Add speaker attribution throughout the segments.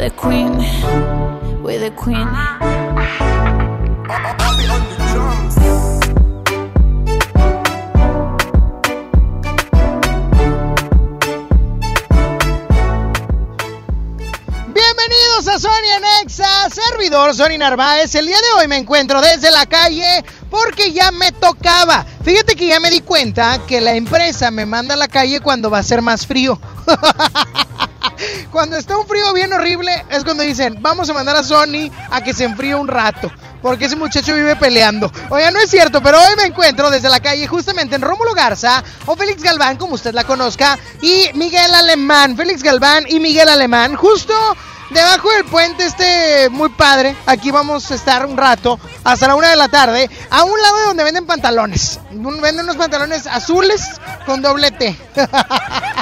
Speaker 1: the Queen, we're the Queen.
Speaker 2: Bienvenidos a Sony Anexa, servidor Sony Narváez. El día de hoy me encuentro desde la calle porque ya me tocaba. Fíjate que ya me di cuenta que la empresa me manda a la calle cuando va a ser más frío. cuando está un frío bien horrible es cuando dicen, vamos a mandar a Sony a que se enfríe un rato. Porque ese muchacho vive peleando. Oiga, no es cierto, pero hoy me encuentro desde la calle justamente en Rómulo Garza o Félix Galván, como usted la conozca, y Miguel Alemán. Félix Galván y Miguel Alemán, justo debajo del puente este muy padre. Aquí vamos a estar un rato, hasta la una de la tarde, a un lado de donde venden pantalones. Venden unos pantalones azules con doble T.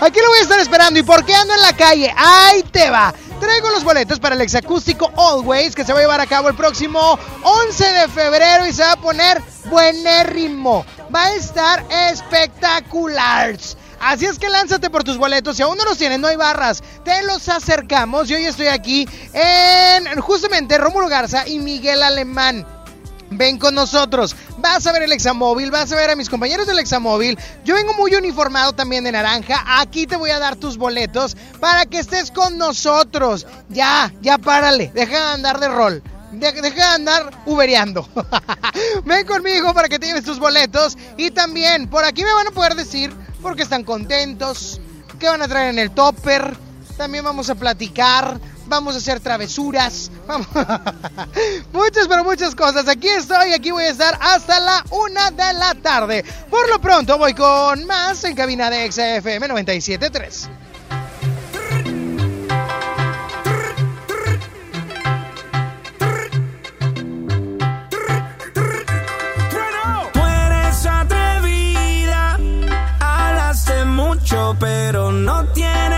Speaker 2: Aquí lo voy a estar esperando. ¿Y por qué ando en la calle? Ahí te va. Traigo los boletos para el exacústico Always que se va a llevar a cabo el próximo 11 de febrero y se va a poner buenérrimo. Va a estar espectacular. Así es que lánzate por tus boletos. Si aún no los tienes, no hay barras. Te los acercamos. Y hoy estoy aquí en justamente Rómulo Garza y Miguel Alemán.
Speaker 3: Ven con nosotros, vas a ver el examóvil, vas a ver a mis compañeros del examóvil. Yo vengo muy uniformado también de naranja. Aquí te voy a dar tus boletos para que estés con nosotros. Ya, ya párale, deja de andar de rol. Deja de andar ubereando. Ven conmigo para que te tus boletos. Y también por aquí me van a poder decir porque están contentos, qué van a traer en el topper. También vamos a platicar vamos a hacer travesuras, muchas, pero muchas cosas. Aquí estoy, aquí voy a estar hasta la una de la tarde. Por lo pronto voy con más en cabina de XFM 97.3.
Speaker 4: pero no tienes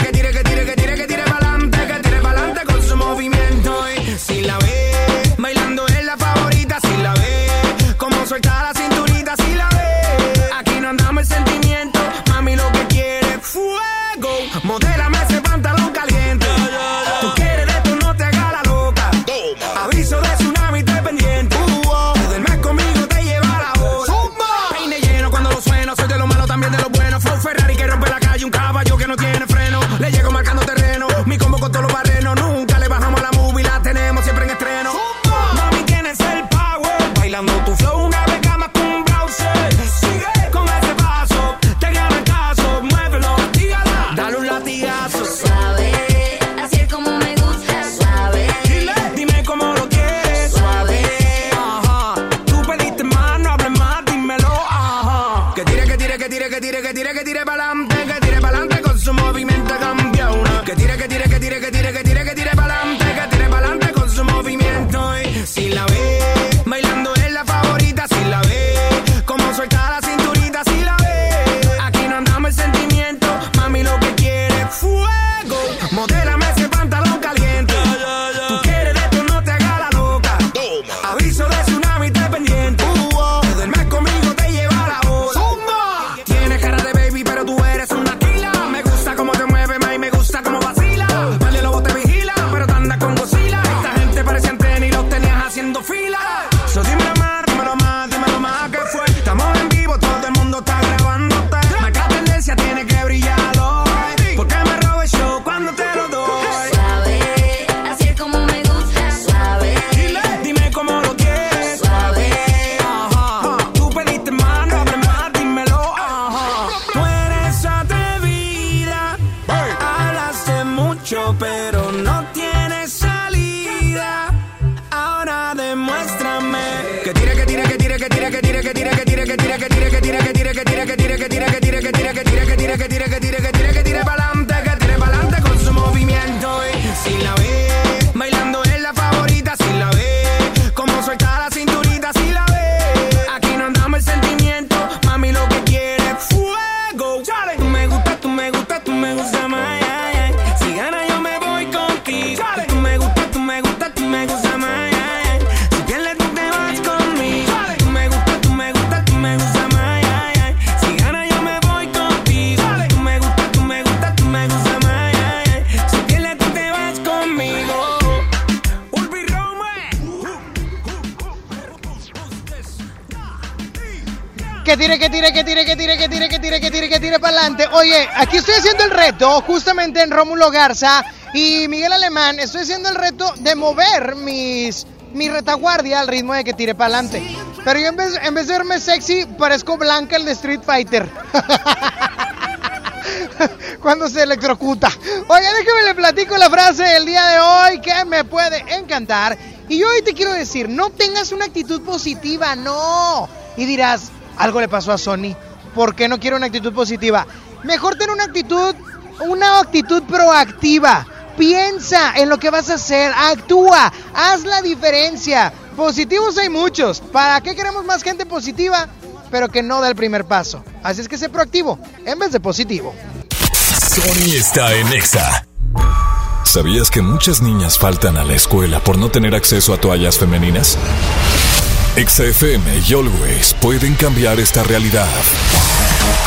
Speaker 3: Justamente en Rómulo Garza y Miguel Alemán. Estoy haciendo el reto de mover mis mi retaguardia al ritmo de que tire para adelante. Pero yo en vez, en vez de verme sexy, parezco Blanca el de Street Fighter. Cuando se electrocuta. Oye, déjame le platico la frase del día de hoy que me puede encantar. Y yo hoy te quiero decir, no tengas una actitud positiva, no. Y dirás, algo le pasó a Sony. ¿Por qué no quiero una actitud positiva? Mejor tener una actitud, una actitud proactiva. Piensa en lo que vas a hacer, actúa, haz la diferencia. Positivos hay muchos. ¿Para qué queremos más gente positiva? Pero que no da el primer paso. Así es que sé proactivo en vez de positivo.
Speaker 5: Sony está en Exa.
Speaker 6: ¿Sabías que muchas niñas faltan a la escuela por no tener acceso a toallas femeninas? Exa FM y Always pueden cambiar esta realidad.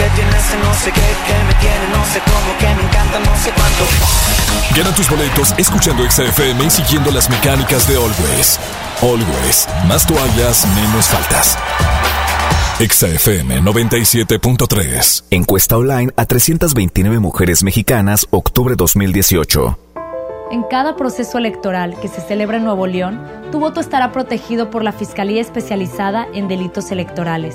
Speaker 7: Que tiene ese no sé qué, que me tiene no sé cómo, que me encanta no sé cuánto.
Speaker 8: Gana tus boletos escuchando XFM y siguiendo las mecánicas de Always. Always. Más toallas, menos faltas. XFM 97.3.
Speaker 6: Encuesta online a 329 mujeres mexicanas, octubre 2018.
Speaker 9: En cada proceso electoral que se celebra en Nuevo León, tu voto estará protegido por la Fiscalía Especializada en Delitos Electorales.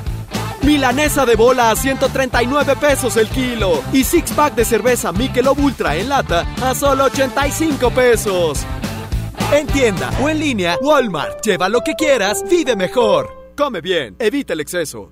Speaker 10: Milanesa de bola a 139 pesos el kilo y six pack de cerveza Michelob Ultra en lata a solo 85 pesos. En tienda o en línea, Walmart. Lleva lo que quieras, vive mejor. Come bien, evita el exceso.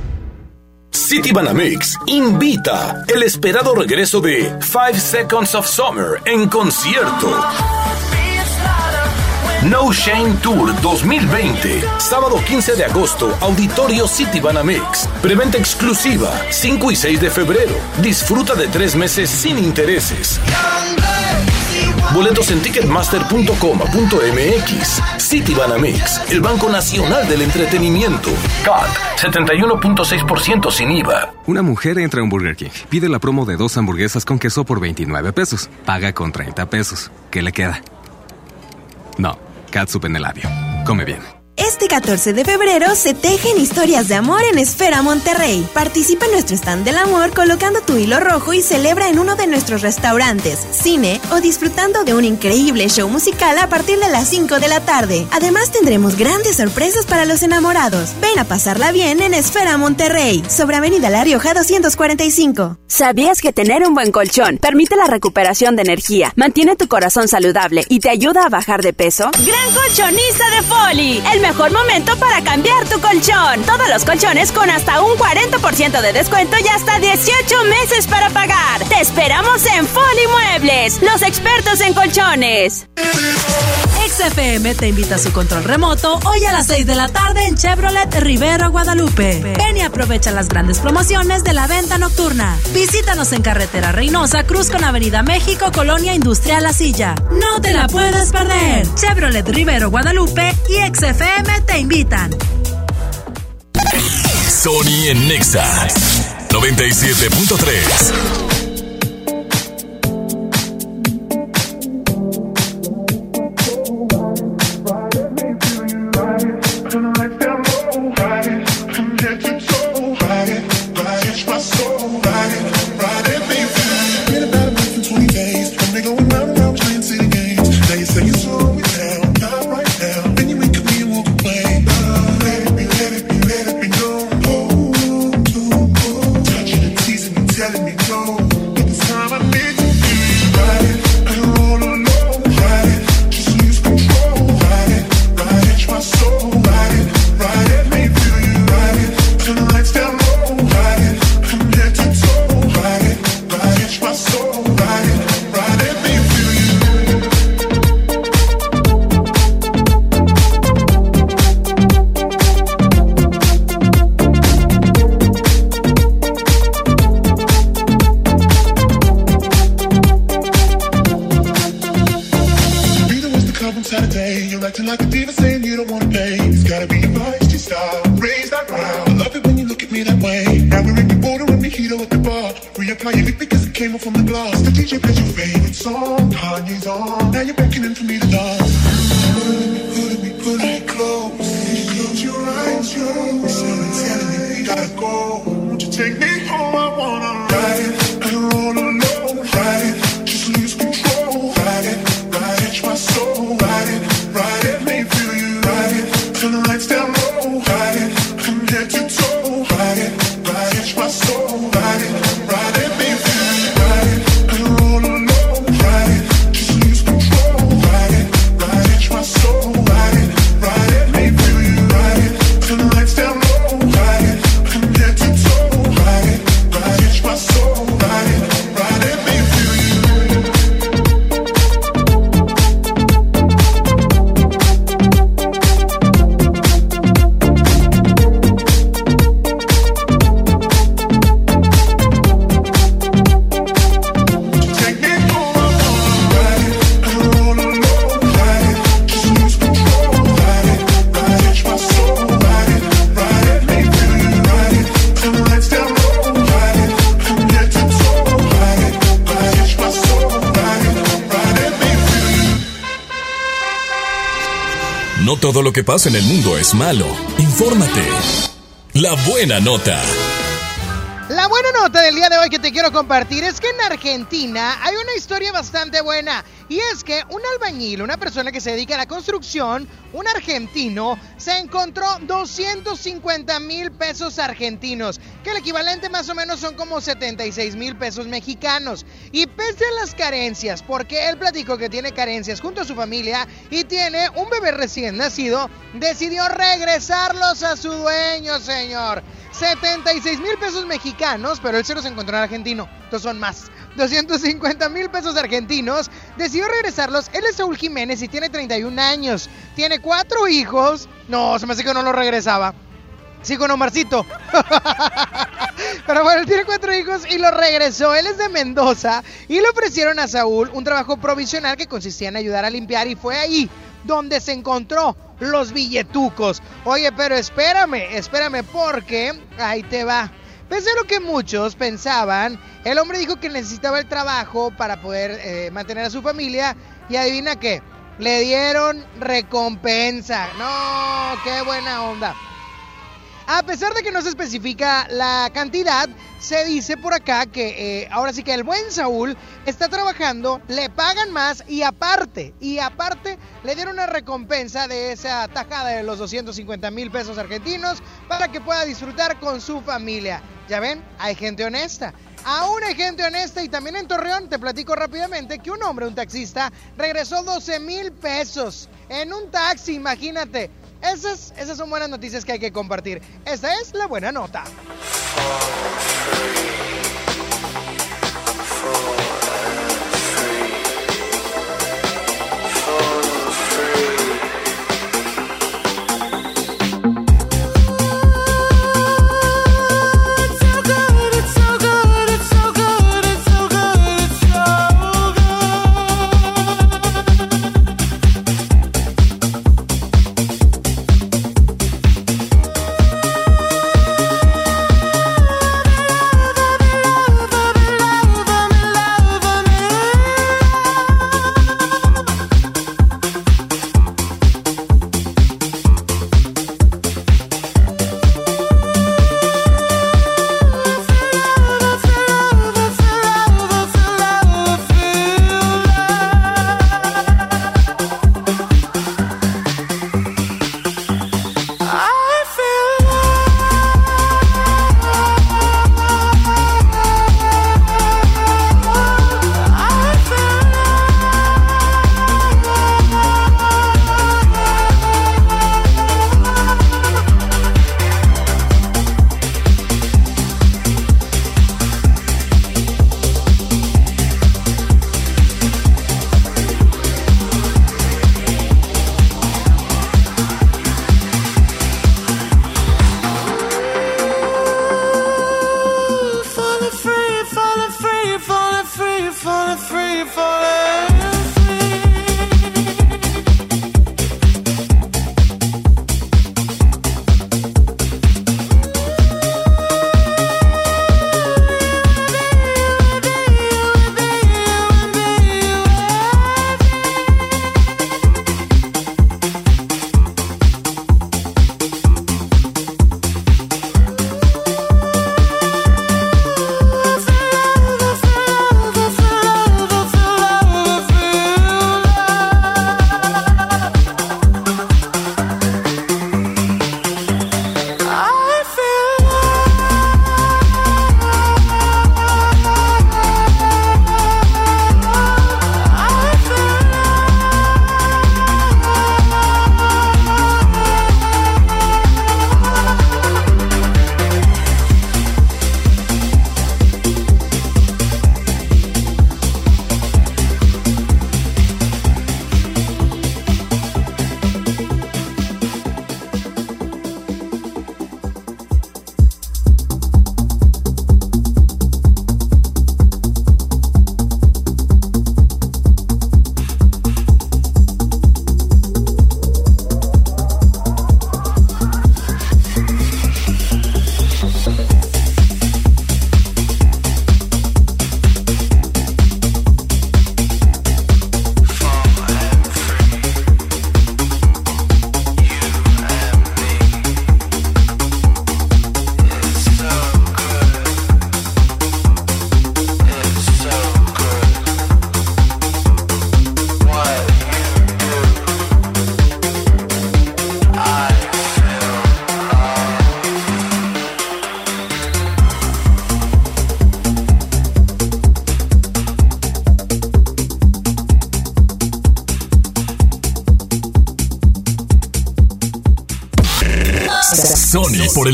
Speaker 11: City Banamix invita el esperado regreso de Five Seconds of Summer en concierto. No Shame Tour 2020, sábado 15 de agosto, Auditorio City Banamix. Preventa exclusiva, 5 y 6 de febrero. Disfruta de tres meses sin intereses. Boletos en ticketmaster.com.mx. City Banamix, el Banco Nacional del Entretenimiento. CAT, 71.6% sin IVA.
Speaker 12: Una mujer entra a un Burger King, pide la promo de dos hamburguesas con queso por 29 pesos, paga con 30 pesos. ¿Qué le queda? No, catsup en el labio. Come bien.
Speaker 13: Este 14 de febrero se tejen historias de amor en Esfera Monterrey. Participa en nuestro stand del amor colocando tu hilo rojo y celebra en uno de nuestros restaurantes, cine o disfrutando de un increíble show musical a partir de las 5 de la tarde. Además tendremos grandes sorpresas para los enamorados. Ven a pasarla bien en Esfera Monterrey, sobre Avenida La Rioja 245.
Speaker 14: ¿Sabías que tener un buen colchón permite la recuperación de energía, mantiene tu corazón saludable y te ayuda a bajar de peso?
Speaker 15: Gran colchonista de Foli, el mejor momento para cambiar tu colchón. Todos los colchones con hasta un 40% de descuento y hasta 18 meses para pagar. Te esperamos en Foli Muebles, los expertos en colchones.
Speaker 16: XFM te invita a su control remoto hoy a las 6 de la tarde en Chevrolet Rivero, Guadalupe. Ven y aprovecha las grandes promociones de la venta nocturna. Visítanos en Carretera Reynosa, Cruz con Avenida México, Colonia Industrial La Silla. No te la puedes perder. Chevrolet Rivero, Guadalupe y XFM te invitan.
Speaker 8: Sony en Nexa 97.3.
Speaker 5: en el mundo es malo. Infórmate. La buena nota.
Speaker 2: La buena nota del día de hoy que te quiero compartir es que en Argentina hay una historia bastante buena. Y es que un albañil, una persona que se dedica a la construcción, un argentino, se encontró 250 mil pesos argentinos, que el equivalente más o menos son como 76 mil pesos mexicanos. Y pese a las carencias, porque él platicó que tiene carencias junto a su familia y tiene un bebé recién nacido, decidió regresarlos a su dueño, señor. 76 mil pesos mexicanos, pero él se los encontró en argentino. Entonces son más. 250 mil pesos argentinos. Decidió regresarlos. Él es Saúl Jiménez y tiene 31 años. Tiene cuatro hijos. No, se me hace que no lo regresaba. Sí, con Omarcito. Pero bueno, él tiene cuatro hijos y lo regresó. Él es de Mendoza y le ofrecieron a Saúl un trabajo provisional que consistía en ayudar a limpiar y fue ahí donde se encontró los billetucos. Oye, pero espérame, espérame porque ahí te va. Pese a lo que muchos pensaban, el hombre dijo que necesitaba el trabajo para poder eh, mantener a su familia y adivina qué, le dieron recompensa. No, qué buena onda. A pesar de que no se especifica la cantidad, se dice por acá que eh, ahora sí que el buen Saúl está trabajando, le pagan más y aparte, y aparte le dieron una recompensa de esa tajada de los 250 mil pesos argentinos para que pueda disfrutar con su familia. Ya ven, hay gente honesta. Aún hay gente honesta y también en Torreón te platico rápidamente que un hombre, un taxista, regresó 12 mil pesos en un taxi, imagínate. Esas, esas son buenas noticias que hay que compartir. Esa es la buena nota.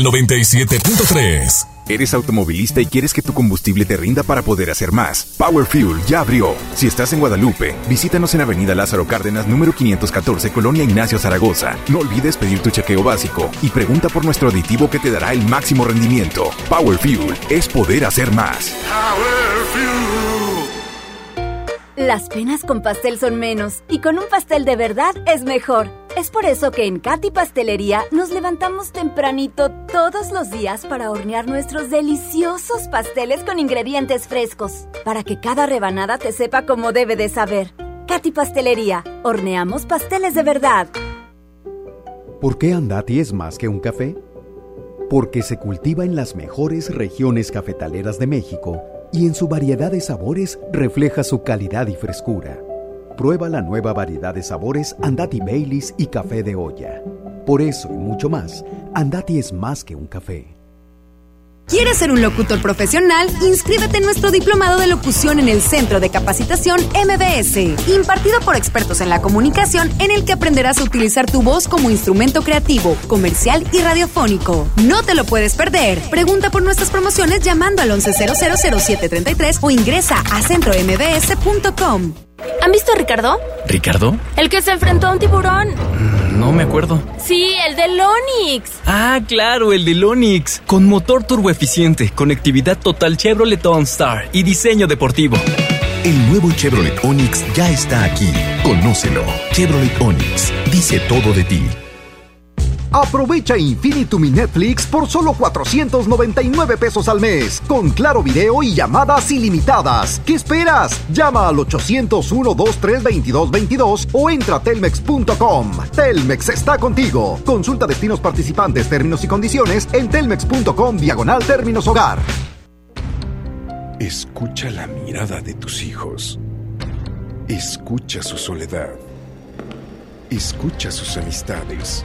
Speaker 5: 97.3.
Speaker 17: ¿Eres automovilista y quieres que tu combustible te rinda para poder hacer más? Power Fuel ya abrió. Si estás en Guadalupe, visítanos en Avenida Lázaro Cárdenas, número 514, Colonia Ignacio Zaragoza. No olvides pedir tu chequeo básico y pregunta por nuestro aditivo que te dará el máximo rendimiento. Power Fuel es poder hacer más.
Speaker 15: Las penas con pastel son menos y con un pastel de verdad es mejor. Es por eso que en Katy Pastelería nos levantamos tempranito todos los días para hornear nuestros deliciosos pasteles con ingredientes frescos, para que cada rebanada te sepa como debe de saber. Katy Pastelería, horneamos pasteles de verdad.
Speaker 18: ¿Por qué Andati es más que un café? Porque se cultiva en las mejores regiones cafetaleras de México y en su variedad de sabores refleja su calidad y frescura. Prueba la nueva variedad de sabores Andati Baileys y café de olla. Por eso y mucho más, Andati es más que un café.
Speaker 19: ¿Quieres ser un locutor profesional? Inscríbete en nuestro diplomado de locución en el Centro de Capacitación MBS, impartido por expertos en la comunicación, en el que aprenderás a utilizar tu voz como instrumento creativo, comercial y radiofónico. No te lo puedes perder. Pregunta por nuestras promociones llamando al 11000733 o ingresa a centrombs.com.
Speaker 20: ¿Han visto a Ricardo?
Speaker 10: ¿Ricardo?
Speaker 20: El que se enfrentó a un tiburón.
Speaker 10: No me acuerdo.
Speaker 20: Sí, el del Onix.
Speaker 10: Ah, claro, el del Onix. Con motor turboeficiente, conectividad total Chevrolet OnStar y diseño deportivo.
Speaker 21: El nuevo Chevrolet Onix ya está aquí. Conócelo. Chevrolet Onix. Dice todo de ti.
Speaker 22: Aprovecha Infinitum mi Netflix por solo 499 pesos al mes, con claro video y llamadas ilimitadas. ¿Qué esperas? Llama al 801-232222 o entra a telmex.com. Telmex está contigo. Consulta destinos participantes, términos y condiciones en telmex.com diagonal términos hogar.
Speaker 23: Escucha la mirada de tus hijos. Escucha su soledad. Escucha sus amistades.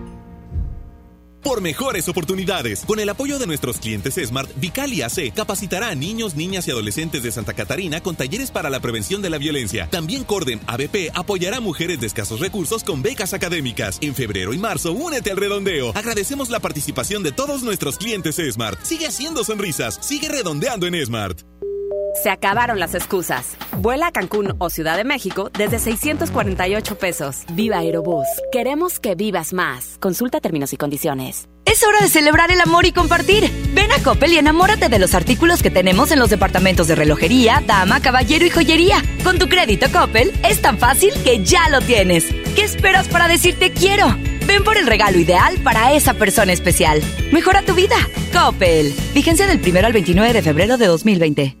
Speaker 24: Por mejores oportunidades, con el apoyo de nuestros clientes Smart, Vicalia AC capacitará a niños, niñas y adolescentes de Santa Catarina con talleres para la prevención de la violencia. También Corden ABP apoyará a mujeres de escasos recursos con becas académicas. En febrero y marzo, únete al redondeo. Agradecemos la participación de todos nuestros clientes Smart. Sigue haciendo sonrisas, sigue redondeando en Smart.
Speaker 15: Se acabaron las excusas. Vuela a Cancún o Ciudad de México desde 648 pesos. Viva Aerobús. Queremos que vivas más. Consulta términos y condiciones.
Speaker 25: Es hora de celebrar el amor y compartir. Ven a Coppel y enamórate de los artículos que tenemos en los departamentos de relojería, dama, caballero y joyería. Con tu crédito Coppel es tan fácil que ya lo tienes. ¿Qué esperas para decirte quiero? Ven por el regalo ideal para esa persona especial. Mejora tu vida. Coppel. Vigencia del 1 al 29 de febrero de 2020.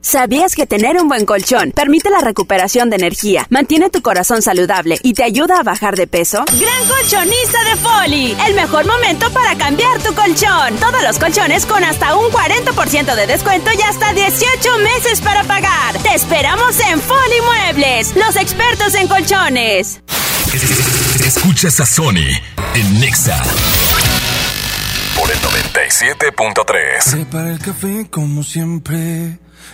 Speaker 15: ¿Sabías que tener un buen colchón permite la recuperación de energía, mantiene tu corazón saludable y te ayuda a bajar de peso?
Speaker 25: Gran colchonista de Foli, el mejor momento para cambiar tu colchón. Todos los colchones con hasta un 40% de descuento y hasta 18 meses para pagar. Te esperamos en Foli Muebles, los expertos en colchones.
Speaker 5: Escuchas a Sony en Nexa por el 97.3.
Speaker 7: Prepara el café como siempre.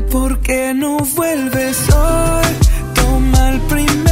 Speaker 7: ¿Por qué no vuelves hoy? Toma el primer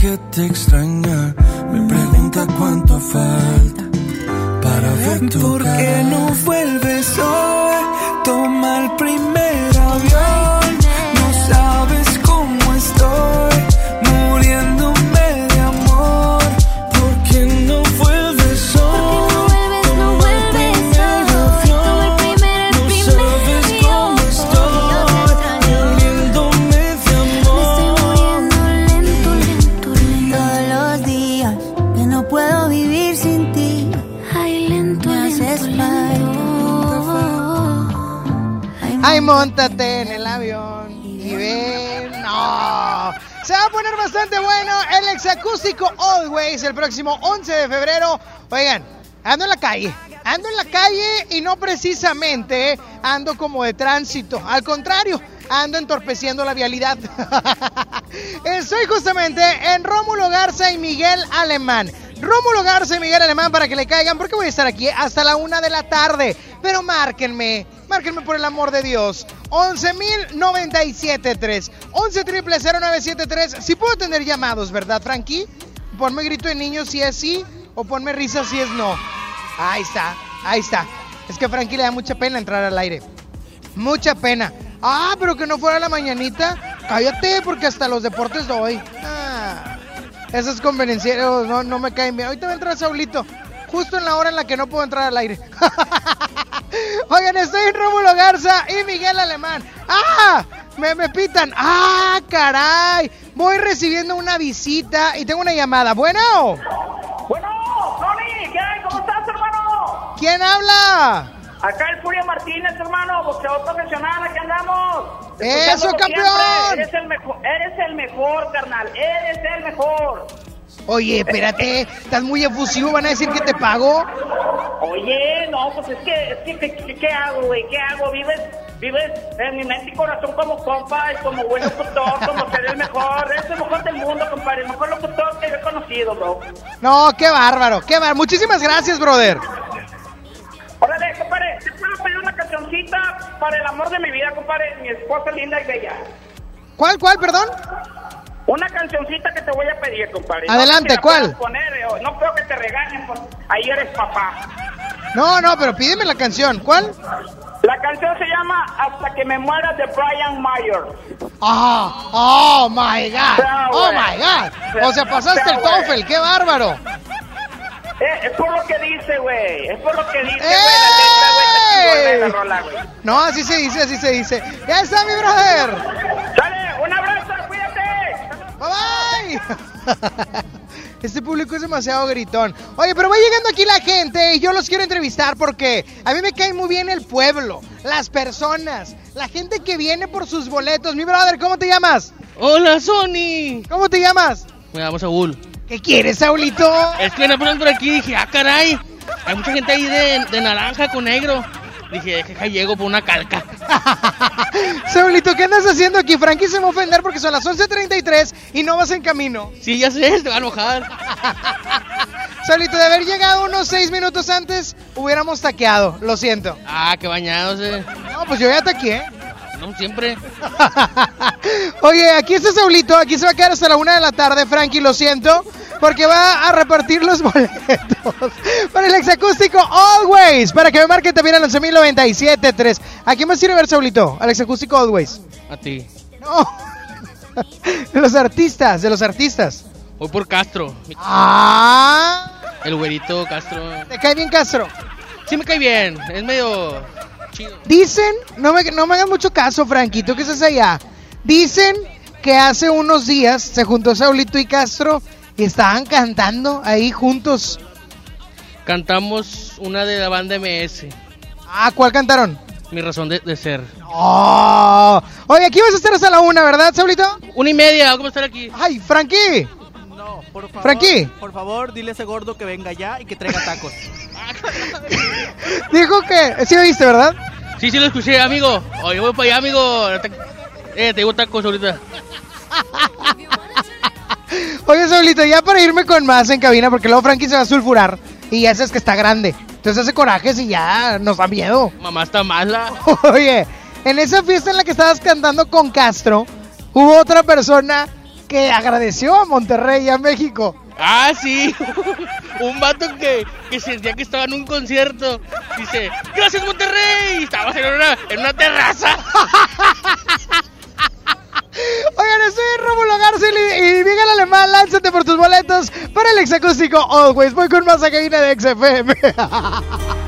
Speaker 7: que te extraña me pregunta cuánto falta para ver tu ¿Por qué no vuelves hoy?
Speaker 2: Montate en el avión y ven. No. Se va a poner bastante bueno el exacústico Always el próximo 11 de febrero. Oigan, ando en la calle. Ando en la calle y no precisamente ando como de tránsito. Al contrario, ando entorpeciendo la vialidad. Estoy justamente en Rómulo Garza y Miguel Alemán. Rómulo Garza y Miguel Alemán para que le caigan, porque voy a estar aquí hasta la una de la tarde. Pero márquenme, márquenme por el amor de Dios. 11.097.3, 11 triple 0973. Si puedo tener llamados, ¿verdad, Frankie? Ponme grito de niño si es sí o ponme risa si es no. Ahí está, ahí está. Es que a Frankie le da mucha pena entrar al aire. Mucha pena. Ah, pero que no fuera la mañanita. Cállate, porque hasta los deportes doy. Ah, esos convenencieros no, no me caen bien. Ahorita va a entrar Saulito. Justo en la hora en la que no puedo entrar al aire. Oigan, estoy en Rómulo Garza y Miguel Alemán. ¡Ah! Me, me pitan. ¡Ah, caray! Voy recibiendo una visita y tengo una llamada. ¿Bueno?
Speaker 26: Bueno, Tony, ¿qué hay? ¿Cómo estás, hermano?
Speaker 2: ¿Quién habla?
Speaker 26: Acá el Furia Martínez, hermano, boxeador profesional, aquí andamos.
Speaker 2: ¡Eso, campeón!
Speaker 26: Eres el mejor, eres el mejor, carnal, eres el mejor.
Speaker 2: Oye, espérate, estás muy efusivo, van a decir que te pago.
Speaker 26: Oye, no, pues es que, es que, ¿qué, hago, güey? ¿Qué hago? Vives, vives en mi mente y corazón como compa y como buen locutor, como ser el mejor, eres el mejor del mundo, compadre, el mejor locutor que he conocido, bro.
Speaker 2: No, qué bárbaro, qué bárbaro. Muchísimas gracias, brother.
Speaker 26: Órale, compadre, ¿te puedo pedir una cancioncita para el amor de mi vida, compadre? Mi esposa linda y bella.
Speaker 2: ¿Cuál, cuál, perdón?
Speaker 26: Una cancioncita que te voy a pedir, compadre.
Speaker 2: Adelante,
Speaker 26: sé si la
Speaker 2: ¿cuál?
Speaker 26: Poner, eh, no creo que te regañen, por... ahí eres papá.
Speaker 2: No, no, pero pídeme la canción. ¿Cuál?
Speaker 26: La canción se llama Hasta que me muera de Brian Myers.
Speaker 2: Ah, oh my god. Oh my god. O sea, pasaste el. TOEFL, qué bárbaro.
Speaker 26: Eh, es por lo que dice, güey. Es por lo que dice, güey. La rola.
Speaker 2: No, así se dice, así se dice. Ya está, mi brother.
Speaker 26: Dale, un abrazo.
Speaker 2: Bye bye. Este público es demasiado gritón. Oye, pero va llegando aquí la gente y yo los quiero entrevistar porque a mí me cae muy bien el pueblo, las personas, la gente que viene por sus boletos. Mi brother, ¿cómo te llamas?
Speaker 27: Hola, Sony.
Speaker 2: ¿Cómo te llamas?
Speaker 27: Me llamo Saúl.
Speaker 2: ¿Qué quieres, Saulito?
Speaker 27: Es que me ponen por aquí y dije, ah, caray. Hay mucha gente ahí de, de naranja con negro. Dije, deja llego por una calca.
Speaker 2: Saulito, ¿qué andas haciendo aquí? Frankie se va a ofender porque son las 11.33 y no vas en camino.
Speaker 27: Sí, ya sé, te va a enojar.
Speaker 2: Saulito, de haber llegado unos 6 minutos antes, hubiéramos taqueado. Lo siento.
Speaker 27: Ah, qué bañados, eh.
Speaker 2: No, pues yo ya taqueé.
Speaker 27: No, siempre.
Speaker 2: Oye, aquí está Saulito, aquí se va a quedar hasta la una de la tarde, Frankie, lo siento, porque va a repartir los boletos para el exacústico Always, para que me marquen también al 11.097.3. ¿A quién más quiere ver, Saulito? Al exacústico Always.
Speaker 27: A ti.
Speaker 2: No. De los artistas, de los artistas.
Speaker 27: Voy por Castro.
Speaker 2: Ah.
Speaker 27: El güerito Castro.
Speaker 2: ¿Te cae bien Castro?
Speaker 27: Sí me cae bien. Es medio chido.
Speaker 2: Dicen, no me, no me hagas mucho caso, Frankie, tú que estás allá. Dicen que hace unos días se juntó Saulito y Castro y estaban cantando ahí juntos.
Speaker 27: Cantamos una de la banda MS.
Speaker 2: Ah, ¿cuál cantaron?
Speaker 27: Mi razón de, de ser.
Speaker 2: Oh. Oye, aquí vas a estar hasta la una, ¿verdad, Saulito?
Speaker 27: Una y media, ¿cómo estar aquí?
Speaker 2: Ay, Frankie.
Speaker 28: No, por favor.
Speaker 2: Frankie.
Speaker 28: Por favor, dile a ese gordo que venga ya y que traiga tacos.
Speaker 2: Dijo que, sí oíste, ¿verdad?
Speaker 27: Sí, sí lo escuché, amigo. Oye, voy para allá, amigo. Te- Eh, te digo tacos ahorita.
Speaker 2: Oye, Saulito, ya para irme con más en cabina, porque luego Frankie se va a sulfurar y ya sabes que está grande. Entonces hace corajes y ya nos da miedo.
Speaker 27: Mamá está mala.
Speaker 2: Oye, en esa fiesta en la que estabas cantando con Castro, hubo otra persona que agradeció a Monterrey y a México.
Speaker 27: Ah, sí. Un vato que, que sentía que estaba en un concierto. Dice, gracias Monterrey. Y en una, en una terraza.
Speaker 2: Oigan, en Rómulo García y, y Miguel Alemán, lánzate por tus boletos para el exacústico Always. Voy con más a cabina de XFM.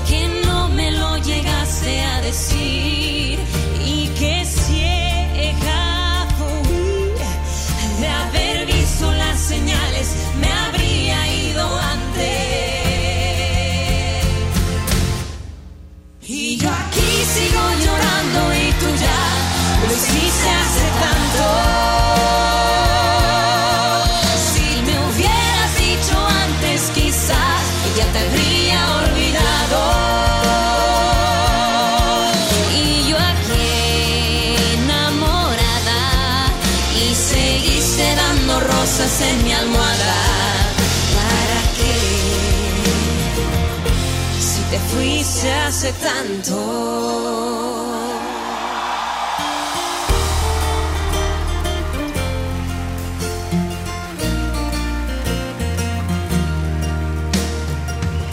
Speaker 29: ¿por qué no me lo llegaste a decir? Hace tanto.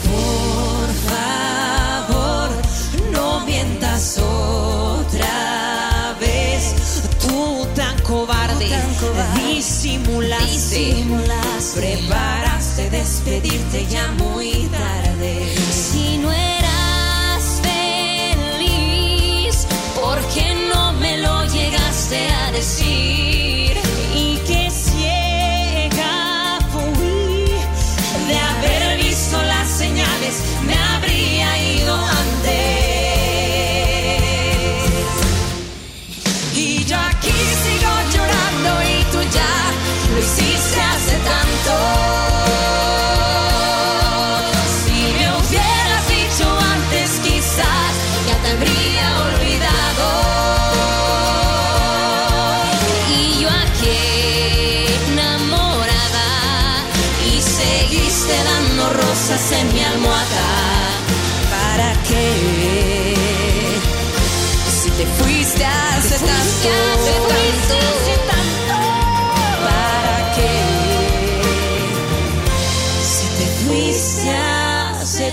Speaker 29: Por favor, no mientas otra vez. Tú tan cobarde, disimulaste, preparaste despedirte ya muy llegaste a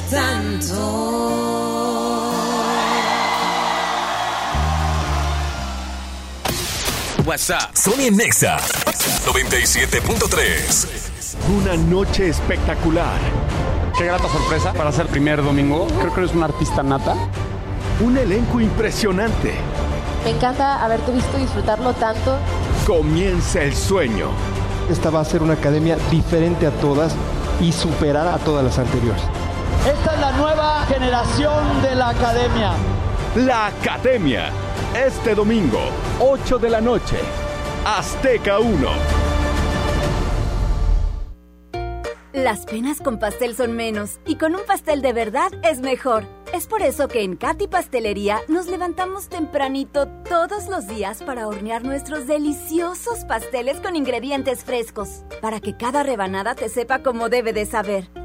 Speaker 29: tanto.
Speaker 5: WhatsApp. Sony en Nexa 97.3.
Speaker 10: Una noche espectacular.
Speaker 30: Qué grata sorpresa para ser primer domingo. Creo que eres un artista nata.
Speaker 10: Un elenco impresionante.
Speaker 31: Me encanta haberte visto disfrutarlo tanto.
Speaker 10: Comienza el sueño.
Speaker 32: Esta va a ser una academia diferente a todas y superar a todas las anteriores.
Speaker 33: Esta es la nueva generación de la academia.
Speaker 10: La academia.
Speaker 34: Este domingo, 8 de la noche, Azteca 1.
Speaker 25: Las penas con pastel son menos y con un pastel de verdad es mejor. Es por eso que en Katy Pastelería nos levantamos tempranito todos los días para hornear nuestros deliciosos pasteles con ingredientes frescos, para que cada rebanada te sepa como debe de saber.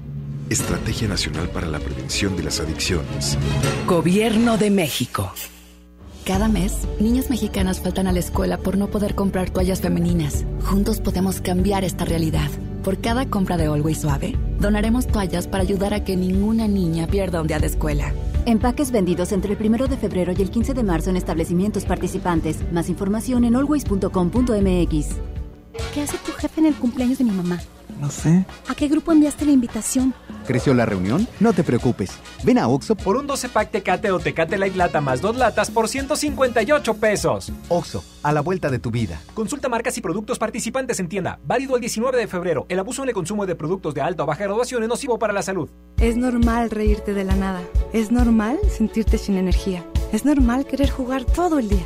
Speaker 23: Estrategia Nacional para la Prevención de las Adicciones.
Speaker 35: Gobierno de México.
Speaker 36: Cada mes, niñas mexicanas faltan a la escuela por no poder comprar toallas femeninas. Juntos podemos cambiar esta realidad. Por cada compra de Always Suave, donaremos toallas para ayudar a que ninguna niña pierda un día de escuela.
Speaker 25: Empaques vendidos entre el 1 de febrero y el 15 de marzo en establecimientos participantes. Más información en always.com.mx.
Speaker 37: ¿Qué hace tu jefe en el cumpleaños de mi mamá?
Speaker 22: No sé.
Speaker 37: ¿A qué grupo enviaste la invitación?
Speaker 22: ¿Creció la reunión? No te preocupes. Ven a Oxo
Speaker 38: por un 12 pack Tecate o Tecate Light Lata más dos latas por 158 pesos.
Speaker 22: Oxo, a la vuelta de tu vida.
Speaker 38: Consulta marcas y productos participantes en tienda. Válido el 19 de febrero. El abuso en el consumo de productos de alta o baja graduación es nocivo para la salud.
Speaker 39: Es normal reírte de la nada. Es normal sentirte sin energía. Es normal querer jugar todo el día.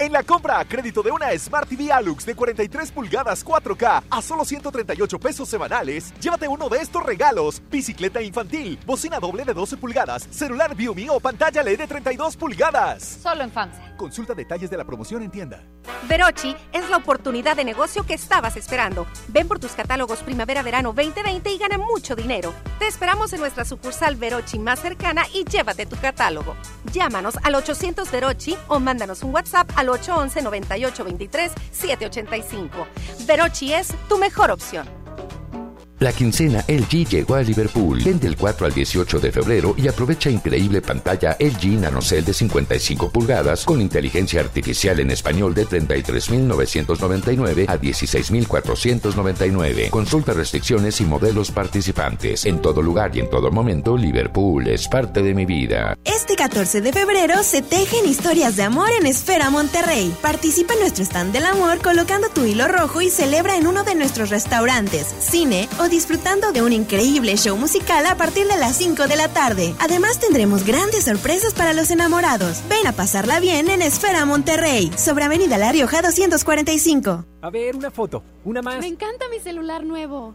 Speaker 10: En la compra a crédito de una Smart TV Alux de 43 pulgadas 4K a solo 138 pesos semanales, llévate uno de estos regalos: bicicleta infantil, bocina doble de 12 pulgadas, celular Viumi o pantalla LED de 32 pulgadas.
Speaker 40: Solo en FAMSA.
Speaker 10: Consulta detalles de la promoción en tienda.
Speaker 41: Verochi es la oportunidad de negocio que estabas esperando. Ven por tus catálogos Primavera-Verano 2020 y gana mucho dinero. Te esperamos en nuestra sucursal Verochi más cercana y llévate tu catálogo. Llámanos al 800 Verochi o mándanos un WhatsApp al 811 9823 785. Verochi es tu mejor opción.
Speaker 42: La quincena LG llegó a Liverpool. Ven del 4 al 18 de febrero y aprovecha increíble pantalla LG NanoCell de 55 pulgadas con inteligencia artificial en español de 33.999 a 16.499. Consulta restricciones y modelos participantes. En todo lugar y en todo momento, Liverpool es parte de mi vida.
Speaker 13: Este 14 de febrero se tejen historias de amor en Esfera Monterrey. Participa en nuestro stand del amor colocando tu hilo rojo y celebra en uno de nuestros restaurantes, cine o disfrutando de un increíble show musical a partir de las 5 de la tarde. Además tendremos grandes sorpresas para los enamorados. Ven a pasarla bien en Esfera Monterrey, sobre Avenida La Rioja 245.
Speaker 38: A ver, una foto, una más.
Speaker 37: Me encanta mi celular nuevo.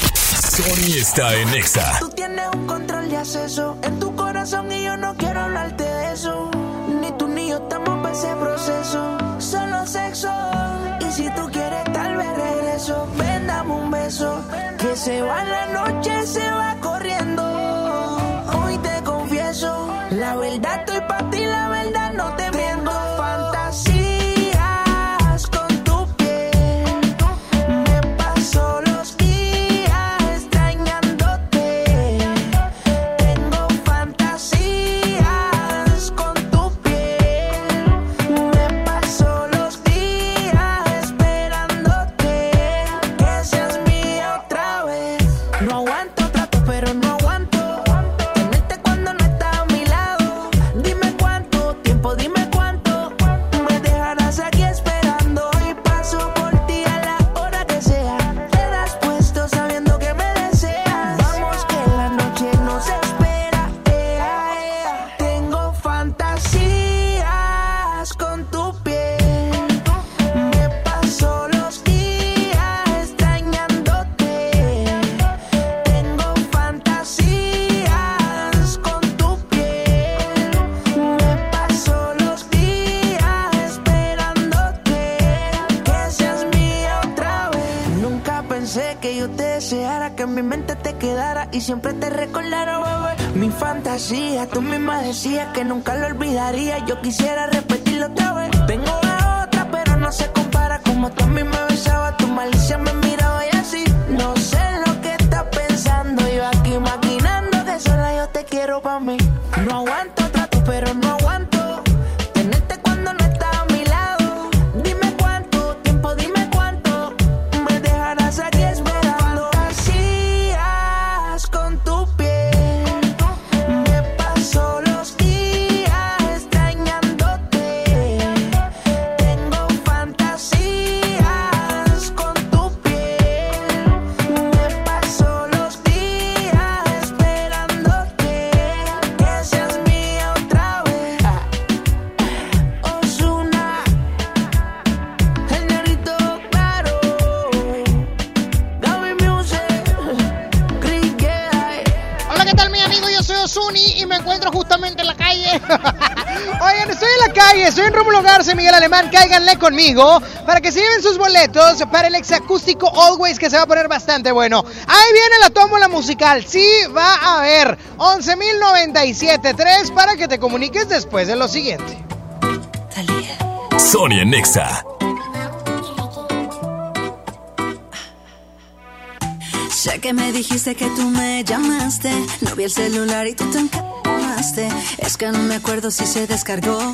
Speaker 5: Sony está en Exa.
Speaker 43: Tú tienes un control de acceso en tu corazón y yo no quiero hablarte de eso. Ni tú ni yo estamos para ese proceso. Solo sexo. Y si tú quieres, tal vez regreso. Ven, dame un beso. Que se va la noche, se va corriendo. Hoy te confieso. La verdad estoy para ti, la verdad que
Speaker 37: en mi mente te quedara y siempre te recordara, bebé. Mi fantasía, tú misma decías que nunca lo olvidaría. Yo quisiera repetirlo otra vez. Tengo la otra, pero no se compara. Como tú a mí me tu malicia me miraba y así. No sé lo que estás pensando. Yo aquí maquinando que sola yo te quiero pa' mí.
Speaker 2: Miguel Alemán, cáiganle conmigo para que se lleven sus boletos para el exacústico Always que se va a poner bastante bueno. Ahí viene la tómbola musical, sí va a haber 11.097.3 para que te comuniques después de lo siguiente.
Speaker 5: Sonia Nexa.
Speaker 29: Sé que me dijiste que tú me llamaste. No vi el celular y tú te encamaste. Es que no me acuerdo si se descargó,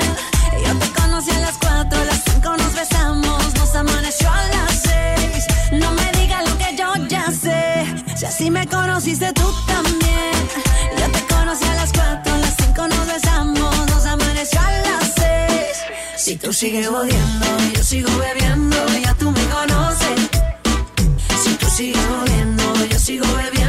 Speaker 29: Yo te conocí a las 4, a las 5 nos besamos, nos amaneció a las 6. No me digas lo que yo ya sé. Si así me conociste tú también. Yo te conocí a las 4, a las 5 nos besamos, nos amaneció a las 6.
Speaker 37: Si tú sigues odiando, yo sigo bebiendo, ya tú me conoces. Si tú sigues odiando, yo sigo bebiendo,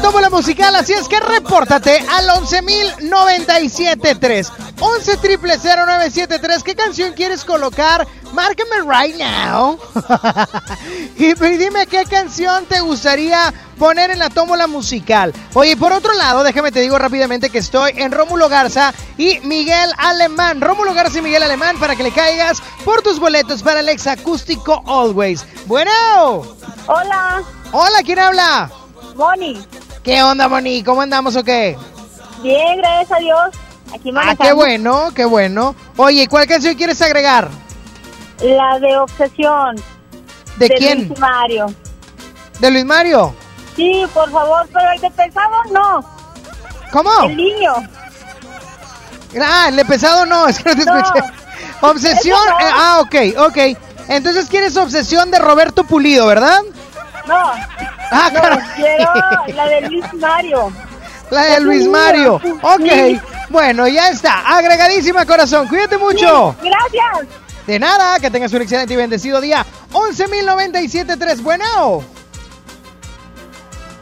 Speaker 37: la
Speaker 2: tómbola musical, así es que repórtate al 11.097.3. 11 triple 0973. ¿Qué canción quieres colocar? Márcame right now. y dime qué canción te gustaría poner en la tómbola musical. Oye, por otro lado, déjame te digo rápidamente que estoy en Rómulo Garza y Miguel Alemán. Rómulo Garza y Miguel Alemán para que le caigas por tus boletos para el ex acústico Always. Bueno.
Speaker 44: Hola.
Speaker 2: Hola, ¿quién habla?
Speaker 44: Moni.
Speaker 2: ¿Qué onda, Moni? ¿Cómo andamos o qué?
Speaker 44: Bien, gracias a Dios. Aquí
Speaker 2: Ah, qué bueno, qué bueno. Oye, ¿cuál canción quieres agregar?
Speaker 44: La de Obsesión.
Speaker 2: ¿De quién?
Speaker 44: Luis Mario.
Speaker 2: ¿De Luis Mario?
Speaker 44: Sí, por favor, pero el de pesado no.
Speaker 2: ¿Cómo?
Speaker 44: El niño.
Speaker 2: Ah, el de pesado no, es que no te
Speaker 44: No.
Speaker 2: escuché. Obsesión,
Speaker 44: no.
Speaker 2: eh, ah, ok, ok. Entonces quieres obsesión de Roberto Pulido, ¿verdad?
Speaker 44: No.
Speaker 2: Ah,
Speaker 44: no,
Speaker 2: caray.
Speaker 44: quiero la de Luis Mario.
Speaker 2: La de Luis Mario. Ok, bueno, ya está. Agregadísima, corazón. Cuídate mucho.
Speaker 44: Sí, gracias.
Speaker 2: De nada, que tengas un excelente y bendecido día. 11.097.3. Bueno.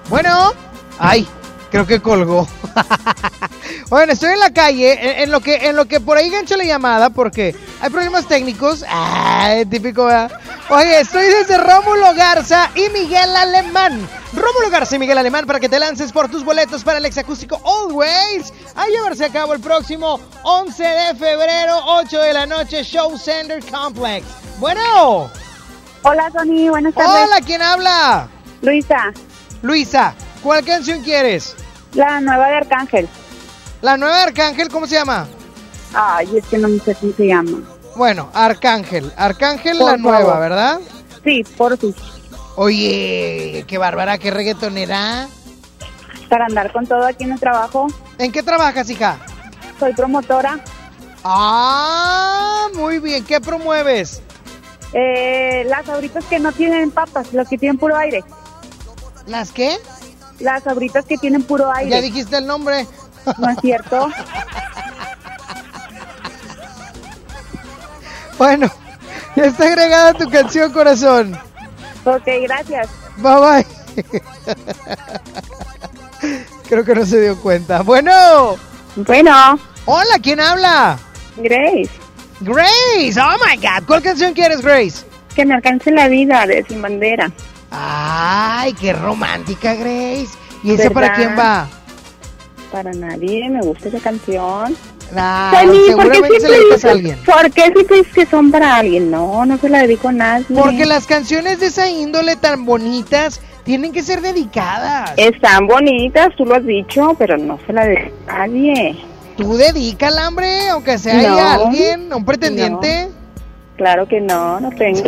Speaker 2: Bueno. Ay, creo que colgó. bueno, estoy en la calle, en, en lo que en lo que por ahí gancho la llamada porque hay problemas técnicos. Ay, típico, ¿verdad? Oye, estoy desde Rómulo Garza y Miguel Alemán. Rómulo Garza y Miguel Alemán para que te lances por tus boletos para el exacústico Always a llevarse a cabo el próximo 11 de febrero, 8 de la noche, Show Center Complex. Bueno.
Speaker 44: Hola, Tony, buenas tardes.
Speaker 2: Hola, ¿quién habla?
Speaker 44: Luisa.
Speaker 2: Luisa, ¿cuál canción quieres?
Speaker 44: La nueva de Arcángel.
Speaker 2: La nueva de Arcángel, ¿cómo se llama?
Speaker 44: Ay, es que no sé cómo se llama.
Speaker 2: Bueno, Arcángel. Arcángel
Speaker 44: Por
Speaker 2: la nueva,
Speaker 44: favor.
Speaker 2: ¿verdad?
Speaker 44: Sí, por sí.
Speaker 2: Oye, qué bárbara, qué reggaetonera.
Speaker 44: Para andar con todo aquí en el trabajo.
Speaker 2: ¿En qué trabajas, hija?
Speaker 44: Soy promotora.
Speaker 2: Ah, muy bien. ¿Qué promueves?
Speaker 44: Eh, las abritas que no tienen papas, las que tienen puro aire.
Speaker 2: ¿Las qué?
Speaker 44: Las abritas que tienen puro aire.
Speaker 2: Ya dijiste el nombre.
Speaker 44: ¿No es cierto?
Speaker 2: Bueno, ya está agregada tu canción, corazón.
Speaker 44: Ok, gracias.
Speaker 2: Bye bye. Creo que no se dio cuenta. Bueno.
Speaker 44: Bueno.
Speaker 2: Hola, ¿quién habla?
Speaker 44: Grace.
Speaker 2: Grace. Oh my God. ¿Cuál canción quieres, Grace?
Speaker 44: Que me alcance la vida de Sin Bandera.
Speaker 2: Ay, qué romántica, Grace. ¿Y esa para quién va?
Speaker 44: Para nadie, me gusta esa canción. ¿Por qué
Speaker 2: seguramente se la dedicas a alguien.
Speaker 44: ¿Por qué siempre dices que son para alguien? No, no se la dedico a nadie.
Speaker 2: Porque las canciones de esa índole tan bonitas tienen que ser dedicadas.
Speaker 44: Están bonitas, tú lo has dicho, pero no se la dedico a nadie.
Speaker 2: Tú dedícala, hombre, aunque sea ahí
Speaker 44: No.
Speaker 2: a alguien, a un pretendiente.
Speaker 44: Claro que no, no tengo.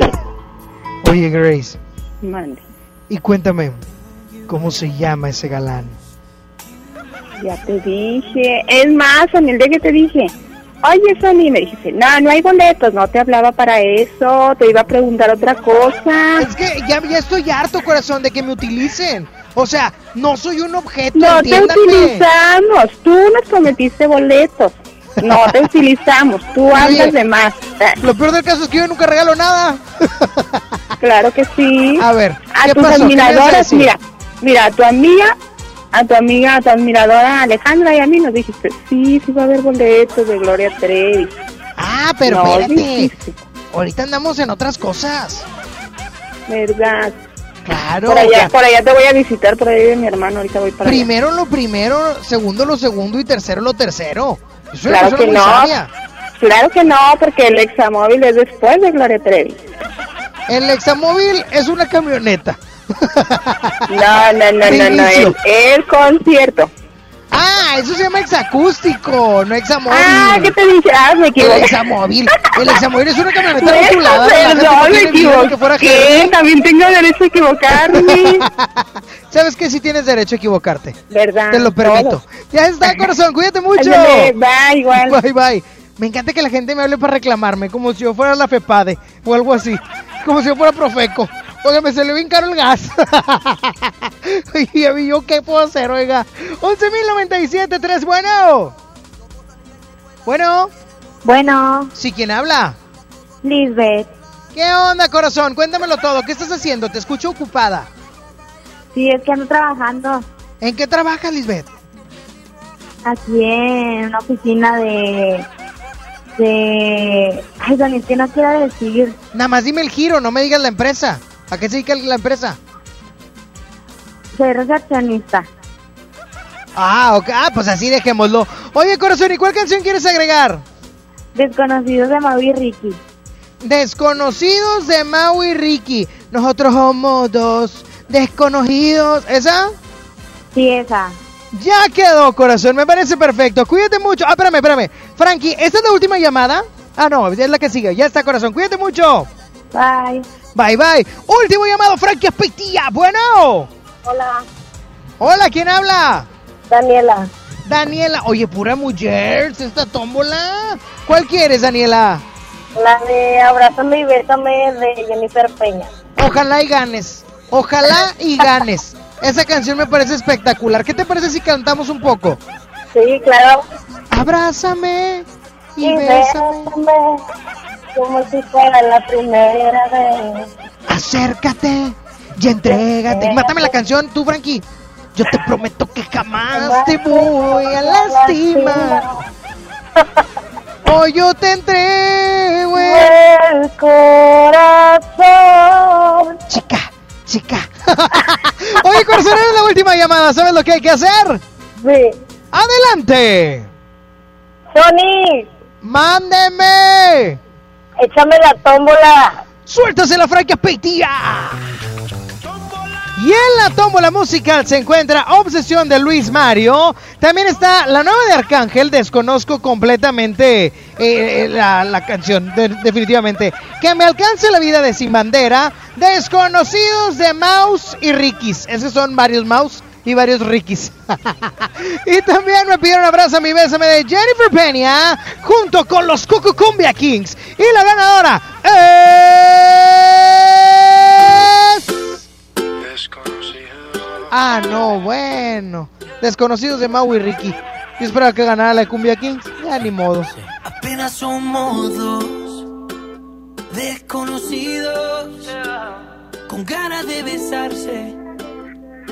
Speaker 2: Oye, Grace,
Speaker 44: Mande.
Speaker 2: y cuéntame, ¿cómo se llama ese galán?
Speaker 44: Ya te dije. Es más, en el día que te dije, oye, Sony, me dijiste, no, no hay boletos, no te hablaba para eso, te iba a preguntar otra cosa.
Speaker 2: Es que ya, ya estoy harto, corazón, de que me utilicen. O sea, no soy un objeto,
Speaker 44: No te utilizamos, tú nos prometiste boletos. No te utilizamos, tú andas de más.
Speaker 2: Lo peor del caso es que yo nunca regalo nada.
Speaker 44: Claro que sí.
Speaker 2: A ver,
Speaker 44: A
Speaker 2: ¿qué
Speaker 44: tus admiradoras, mira, mira, a tu amiga, a tu amiga, a tu admiradora Alejandra y a mí nos dijiste, sí, sí va a haber boletos de Gloria Trevi.
Speaker 2: Ah, pero
Speaker 44: No,
Speaker 2: espérate.
Speaker 44: dijiste,
Speaker 2: Ahorita andamos en otras cosas.
Speaker 44: ¿verdad?
Speaker 2: Claro.
Speaker 44: por allá, por allá te voy a visitar, por ahí de mi hermano, ahorita voy para allá.
Speaker 2: Primero lo primero, segundo lo segundo y tercero lo tercero. Una
Speaker 44: Claro que no.
Speaker 2: sabia.
Speaker 44: Claro que no, porque el examóvil es después de Gloria Trevi.
Speaker 2: El examóvil es una camioneta.
Speaker 44: No, no, no, no, no, el, el concierto.
Speaker 2: Ah, eso se llama exacústico, no examóvil.
Speaker 44: Ah, ¿qué te dije? Ah, me
Speaker 2: El
Speaker 44: equivoqué.
Speaker 2: examóvil. El examóvil es una camioneta
Speaker 44: perdón,
Speaker 2: no
Speaker 44: me
Speaker 2: que
Speaker 44: equivoqué.
Speaker 2: Herbie.
Speaker 44: También tengo derecho a equivocarme.
Speaker 2: ¿Sabes que sí tienes derecho a equivocarte?
Speaker 44: ¿Verdad?
Speaker 2: Te lo permito. Ya está, corazón, cuídate mucho.
Speaker 44: Ándale, bye, igual.
Speaker 2: Bye, bye. Me encanta que la gente me hable para reclamarme, como si yo fuera la FEPADE o algo así. Como si yo fuera Profeco. Oiga, me salió bien caro el gas. y a mí, ¿yo qué puedo hacer, oiga? 11.097.3, bueno. Bueno.
Speaker 44: Bueno.
Speaker 2: ¿Sí quién habla?
Speaker 44: Lisbeth.
Speaker 2: ¿Qué onda, corazón? Cuéntamelo todo. ¿Qué estás haciendo? Te escucho ocupada.
Speaker 44: Sí, es que ando trabajando.
Speaker 2: ¿En qué trabajas, Lisbeth?
Speaker 44: Aquí en una oficina de... de... Ay, Daniel, que no quiero decir.
Speaker 2: Nada más dime el giro, no me digas la empresa. ¿A qué se dedica la empresa?
Speaker 44: Soy recepcionista.
Speaker 2: Ah, ok. Ah, pues así dejémoslo. Oye, corazón, ¿y cuál canción quieres agregar?
Speaker 44: Desconocidos de Mau y Ricky.
Speaker 2: Desconocidos de Mau y Ricky. Nosotros somos dos desconocidos. ¿Esa?
Speaker 44: Sí, esa.
Speaker 2: Ya quedó, corazón. Me parece perfecto. Cuídate mucho. Ah, espérame, espérame. Frankie, ¿esta es la última llamada? Ah, no, es la que sigue. Ya está, corazón. Cuídate mucho.
Speaker 44: Bye.
Speaker 2: Bye, bye. Último llamado, Frankie Aspetía. Bueno.
Speaker 44: Hola.
Speaker 2: Hola, ¿quién habla?
Speaker 44: Daniela.
Speaker 2: Daniela. Oye, pura mujer, esta tómbola. ¿Cuál quieres, Daniela?
Speaker 44: La de Abrázame y Bésame de Jennifer Peña.
Speaker 2: Ojalá y ganes. Ojalá y ganes. Esa canción me parece espectacular. ¿Qué te parece si cantamos un poco?
Speaker 44: Sí, claro.
Speaker 2: Abrázame y,
Speaker 44: Y
Speaker 2: bésame.
Speaker 44: bésame como si fuera la primera vez.
Speaker 2: Acércate y entrégate. Mátame la canción, tú, Frankie. Yo te prometo que jamás te voy a lastimar. Hoy yo te entrego
Speaker 44: el corazón.
Speaker 2: Chica, chica. Oye, corazón, eres la última llamada. ¿Sabes lo que hay que hacer?
Speaker 44: Sí.
Speaker 2: Adelante.
Speaker 44: Sony,
Speaker 2: Mándeme.
Speaker 44: Échame la tómbola.
Speaker 2: Suéltase la franca. Y en la tómbola musical se encuentra Obsesión de Luis Mario. También está la nueva de Arcángel. Desconozco completamente eh, la, la canción, de- definitivamente. Que me alcance la vida de Sin Bandera. Desconocidos de Mouse y Rikis. Esos son varios Mouse y varios Rikis. y también me pidieron abrazo a mi bésame de Jennifer Peña. Junto con los Cucu Cumbia Kings. Y la ganadora es. Ah, no, bueno. Desconocidos de Mau y Ricky. Yo esperaba que ganara la de Cumbia Kings. Ya ni modo.
Speaker 29: Apenas somos dos desconocidos con ganas de besarse,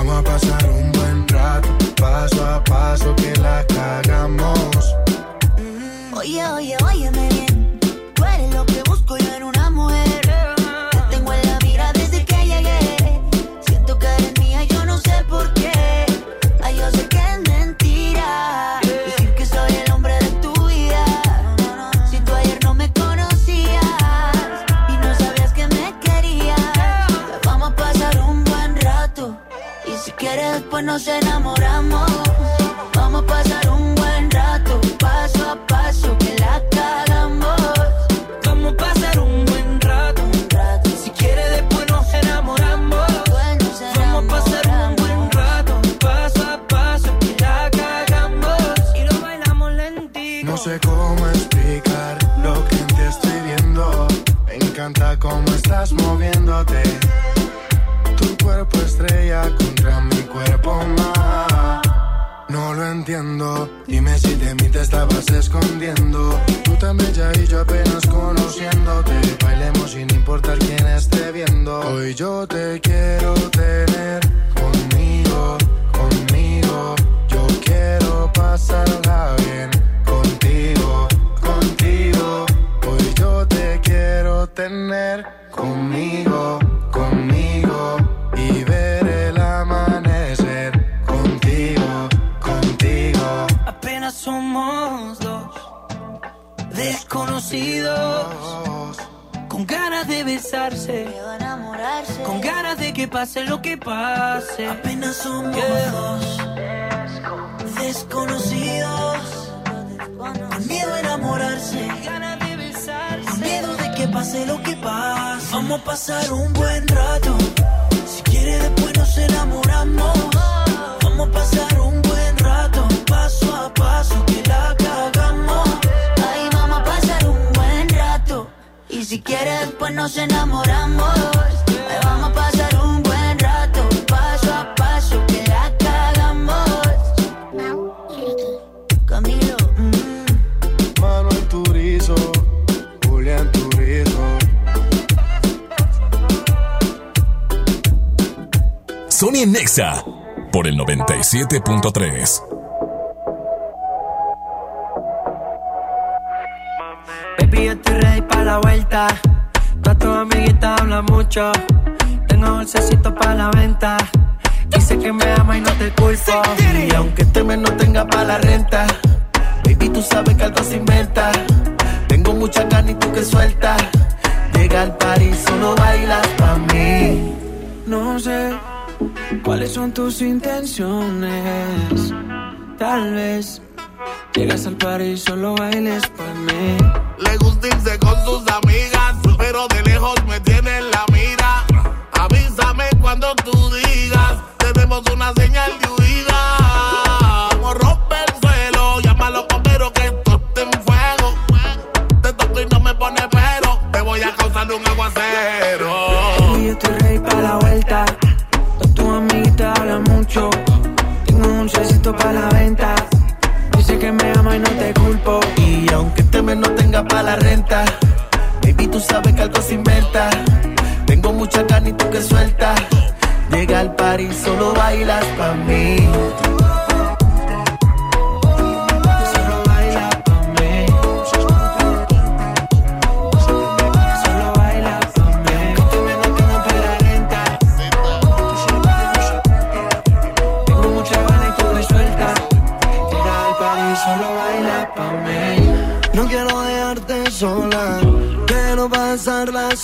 Speaker 45: Vamos a pasar un buen rato. Paso a paso que la cagamos.
Speaker 29: Oye, oye, bien.
Speaker 7: Tú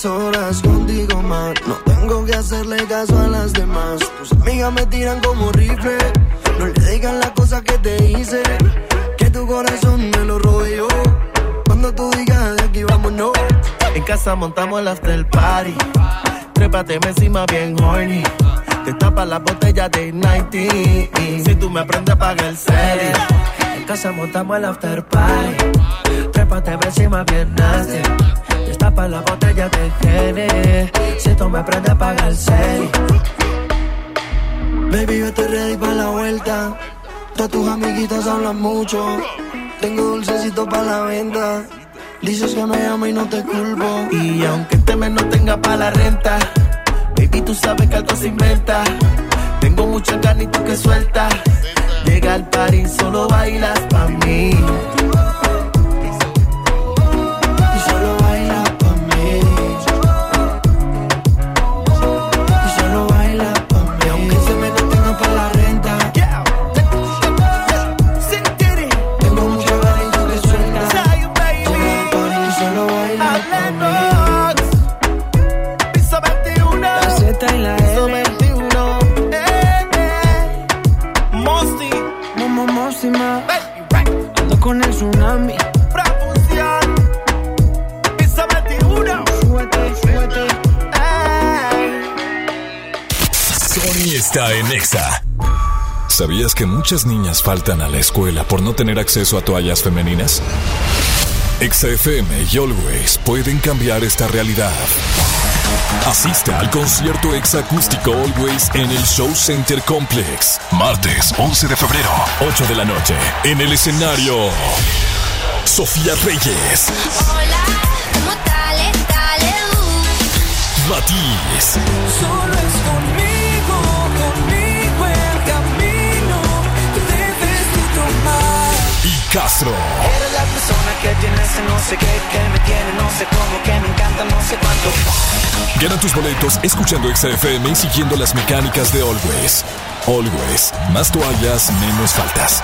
Speaker 7: horas contigo más. No tengo que hacerle caso a las demás. Tus amigas me tiran como rifle. No le digan las cosas que te hice. Que tu corazón me lo yo. Cuando tú digas de aquí vámonos.
Speaker 46: En casa montamos el after party. Trépate encima bien horny. Te tapa la botella de 90. Si tú me aprendes a pagar el serie.
Speaker 7: En casa montamos el after party. Trépate encima bien nasty. Destapa la botella de Gene. Si tú me aprendes a pagar el serie. Baby, yo estoy ready para la vuelta. Todas tus amiguitas hablan mucho. Tengo dulcecito para la venta. Dices que me amo y no te culpo.
Speaker 46: Y aunque este mes no tenga para la renta, baby, tú sabes que algo se inventa. Tengo mucha carne y tú que sueltas. Llega al party, solo bailas pa' mí.
Speaker 5: En Nexa. ¿Sabías que muchas niñas faltan a la escuela por no tener acceso a toallas femeninas? Exa FM y Always pueden cambiar esta realidad. Asiste al concierto exacústico Always en el Show Center Complex. Martes 11 de febrero, 8 de la noche. En el escenario, Sofía Reyes,
Speaker 47: Hola, ¿cómo tal? Dale,
Speaker 5: Matiz,
Speaker 7: Solo es conmigo,
Speaker 5: Castro.
Speaker 7: Eres la persona que tiene ese no sé qué, que me tiene no sé cómo, que me encanta no sé cuánto.
Speaker 5: Gana tus boletos escuchando XFM y siguiendo las mecánicas de Always. Always, más toallas, menos faltas.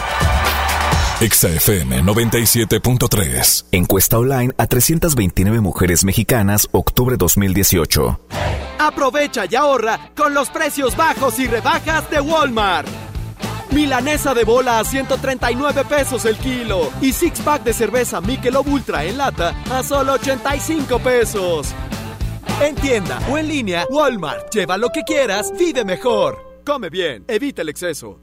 Speaker 5: XFM 97.3.
Speaker 6: Encuesta online a 329 mujeres mexicanas, octubre 2018.
Speaker 10: Aprovecha y ahorra con los precios bajos y rebajas de Walmart. Milanesa de bola a 139 pesos el kilo y six pack de cerveza Michelob Ultra en lata a solo 85 pesos. En tienda o en línea, Walmart. Lleva lo que quieras, vive mejor. Come bien, evita el exceso.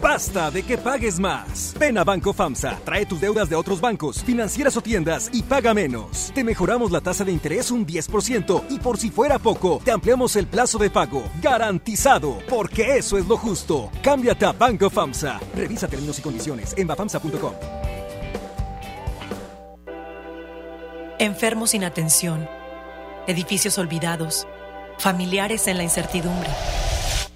Speaker 48: Basta de que pagues más. Ven a Banco FAMSA, trae tus deudas de otros bancos, financieras o tiendas y paga menos. Te mejoramos la tasa de interés un 10% y por si fuera poco, te ampliamos el plazo de pago. Garantizado, porque eso es lo justo. Cámbiate a Banco FAMSA. Revisa términos y condiciones en bafamsa.com.
Speaker 49: Enfermos sin atención, edificios olvidados, familiares en la incertidumbre.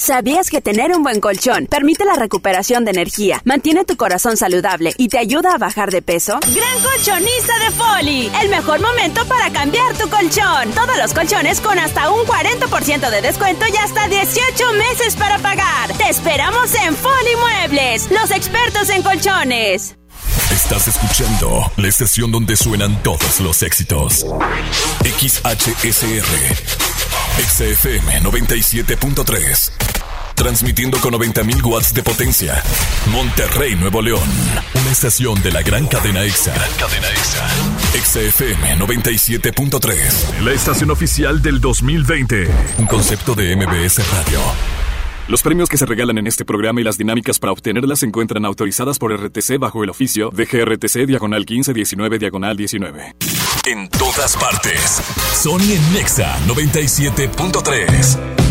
Speaker 15: ¿Sabías que tener un buen colchón permite la recuperación de energía, mantiene tu corazón saludable y te ayuda a bajar de peso? Gran colchonista de Foli, el mejor momento para cambiar tu colchón. Todos los colchones con hasta un 40% de descuento y hasta 18 meses para pagar. Te esperamos en Foli Muebles, los expertos en colchones.
Speaker 7: Estás escuchando la estación donde suenan todos los éxitos. XHSR. XFM 97.3. Transmitiendo con 90.000 watts de potencia. Monterrey, Nuevo León. Una estación de la gran cadena EXA. Gran cadena EXA. XFM 97.3. La estación oficial del 2020. Un concepto de MBS Radio. Los premios que se regalan en este programa y las dinámicas para obtenerlas se encuentran autorizadas por RTC bajo el oficio de GRTC Diagonal 1519 Diagonal 19. En todas partes. Sony en Nexa 97.3.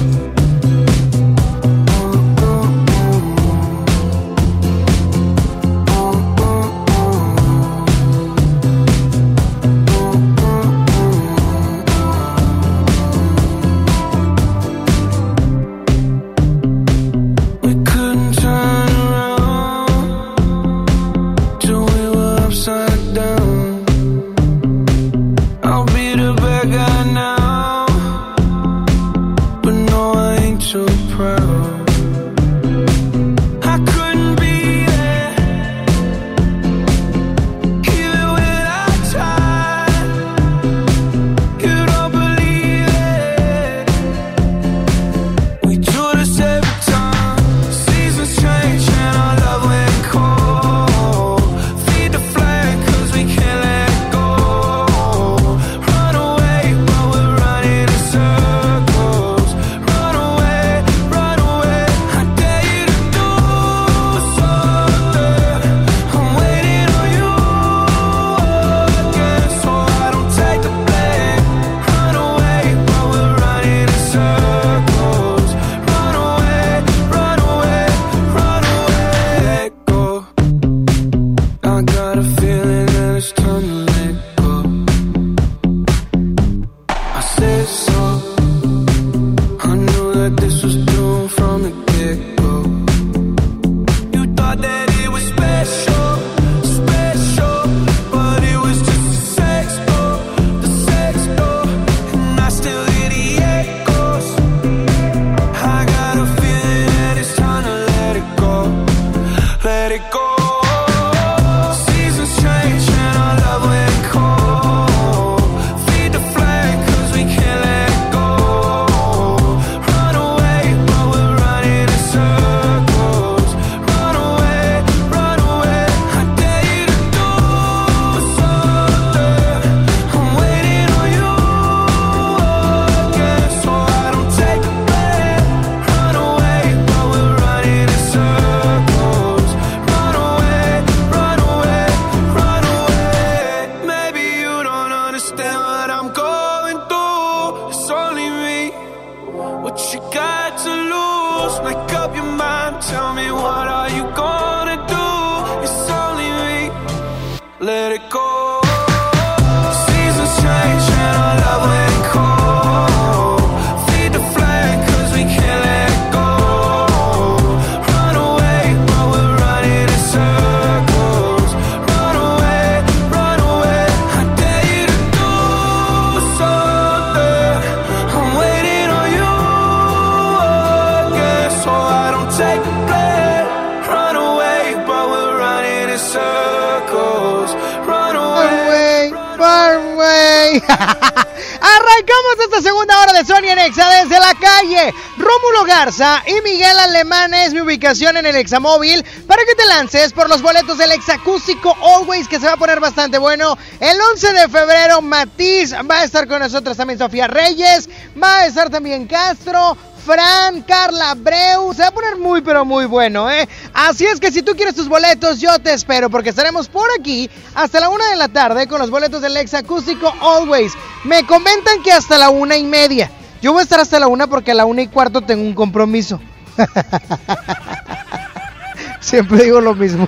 Speaker 2: Es mi ubicación en el Examóvil para que te lances por los boletos del Exacústico Always que se va a poner bastante bueno. El 11 de febrero Matiz va a estar con nosotros también Sofía Reyes, va a estar también Castro, Fran, Carla, Breu. Se va a poner muy, pero muy bueno, ¿eh? Así es que si tú quieres tus boletos, yo te espero porque estaremos por aquí hasta la una de la tarde con los boletos del ex acústico Always. Me comentan que hasta la una y media. Yo voy a estar hasta la una porque a la una y cuarto tengo un compromiso. siempre digo lo mismo.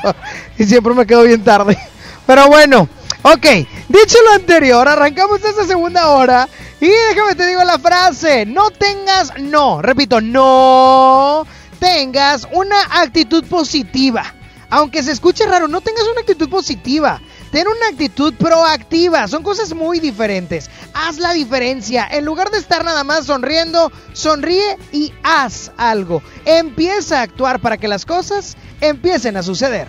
Speaker 2: y siempre me quedo bien tarde. Pero bueno, ok. Dicho lo anterior, arrancamos esta segunda hora. Y déjame te digo la frase. No tengas, no, repito, no tengas una actitud positiva. Aunque se escuche raro, no tengas una actitud positiva. Ten una actitud proactiva. Son cosas muy diferentes. Haz la diferencia. En lugar de estar nada más sonriendo, sonríe y haz algo. Empieza a actuar para que las cosas empiecen a suceder.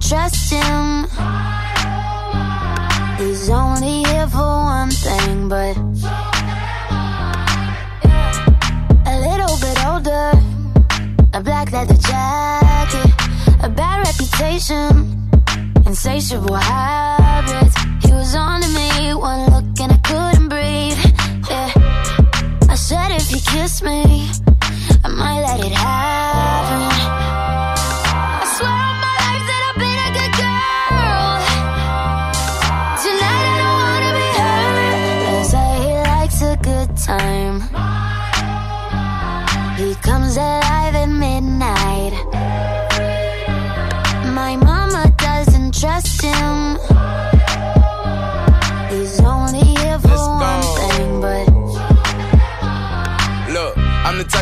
Speaker 47: Trust him. He's only here for one thing, but a little bit older. A black leather jacket, a bad reputation, insatiable habits. He was on to me, one look and I couldn't breathe. Yeah. I said if he kissed me, I might let it happen.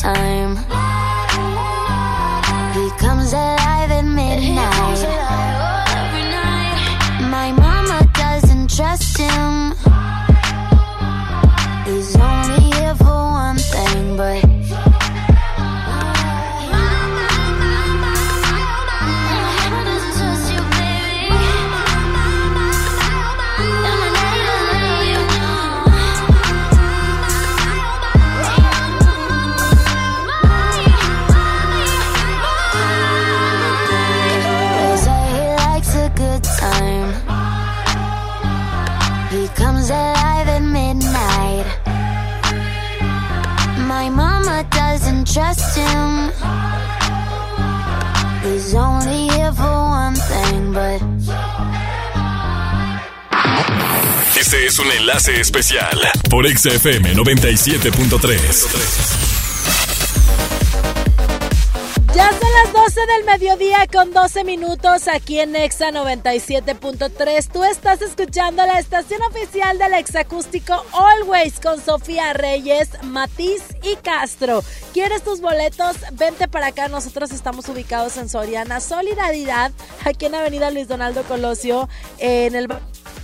Speaker 47: Time. He comes alive at midnight. My mama doesn't trust him.
Speaker 5: Este es un enlace especial por XFM 97.3.
Speaker 16: las 12 del mediodía con 12 minutos aquí en Exa 97.3. Tú estás escuchando la estación oficial del Exacústico Always con Sofía Reyes, Matiz y Castro. ¿Quieres tus boletos? Vente para acá. Nosotros estamos ubicados en Soriana Solidaridad, aquí en Avenida Luis Donaldo Colosio, en el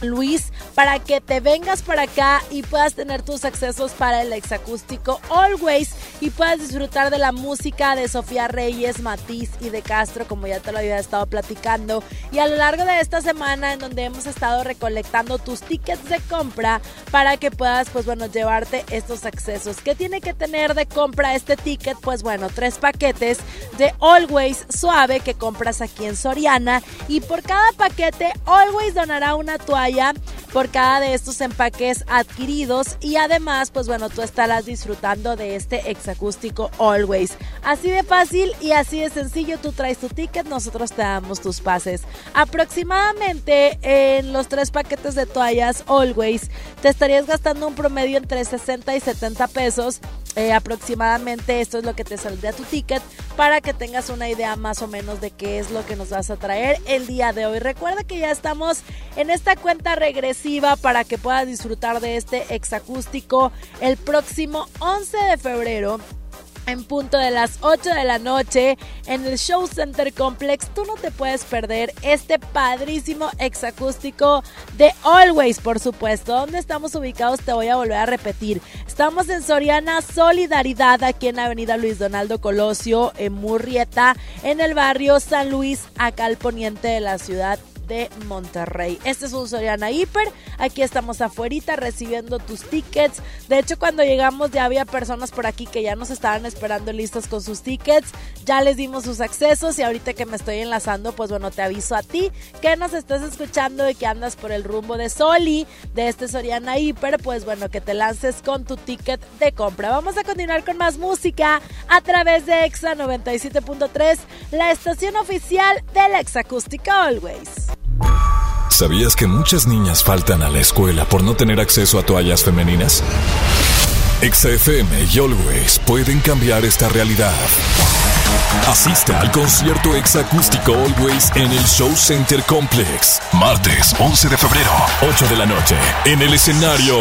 Speaker 16: Luis, para que te vengas para acá y puedas tener tus accesos para el exacústico Always y puedas disfrutar de la música de Sofía Reyes, Matiz y de Castro, como ya te lo había estado platicando. Y a lo largo de esta semana en donde hemos estado recolectando tus tickets de compra para que puedas, pues bueno, llevarte estos accesos. ¿Qué tiene que tener de compra este ticket? Pues bueno, tres paquetes de Always Suave que compras aquí en Soriana y por cada paquete Always donará una toalla por cada de estos empaques adquiridos y además, pues bueno, tú estarás disfrutando de este exacústico Always. Así de fácil y así de sencillo, tú traes tu ticket, nosotros te damos tus pases. Aproximadamente en los tres paquetes de toallas Always te estarías gastando un promedio entre 60 y 70 pesos. Eh, aproximadamente esto es lo que te saldría tu ticket para que tengas una idea más o menos de qué es lo que nos vas a traer el día de hoy. Recuerda que ya estamos en esta cuenta regresiva para que puedas disfrutar de este exacústico el próximo 11 de febrero en punto de las 8 de la noche en el Show Center Complex. Tú no te puedes perder este padrísimo exacústico de Always, por supuesto. ¿Dónde estamos ubicados? Te voy a volver a repetir. Estamos en Soriana Solidaridad, aquí en Avenida Luis Donaldo Colosio, en Murrieta, en el barrio San Luis, acá al poniente de la ciudad de Monterrey. Este es un Soriana Hiper. Aquí estamos afuera recibiendo tus tickets. De hecho, cuando llegamos ya había personas por aquí que ya nos estaban esperando listos con sus tickets. Ya les dimos sus accesos y ahorita que me estoy enlazando, pues bueno, te aviso a ti que nos estás escuchando y que andas por el rumbo de Soli, de este Soriana Hiper, pues bueno, que te lances con tu ticket de compra. Vamos a continuar con más música a través de Exa 97.3, la estación oficial del Exa Acústica Always.
Speaker 5: ¿Sabías que muchas niñas faltan a la escuela por no tener acceso a toallas femeninas? XFM y Always pueden cambiar esta realidad. Asiste al concierto exacústico Always en el Show Center Complex. Martes 11 de febrero, 8 de la noche. En el escenario,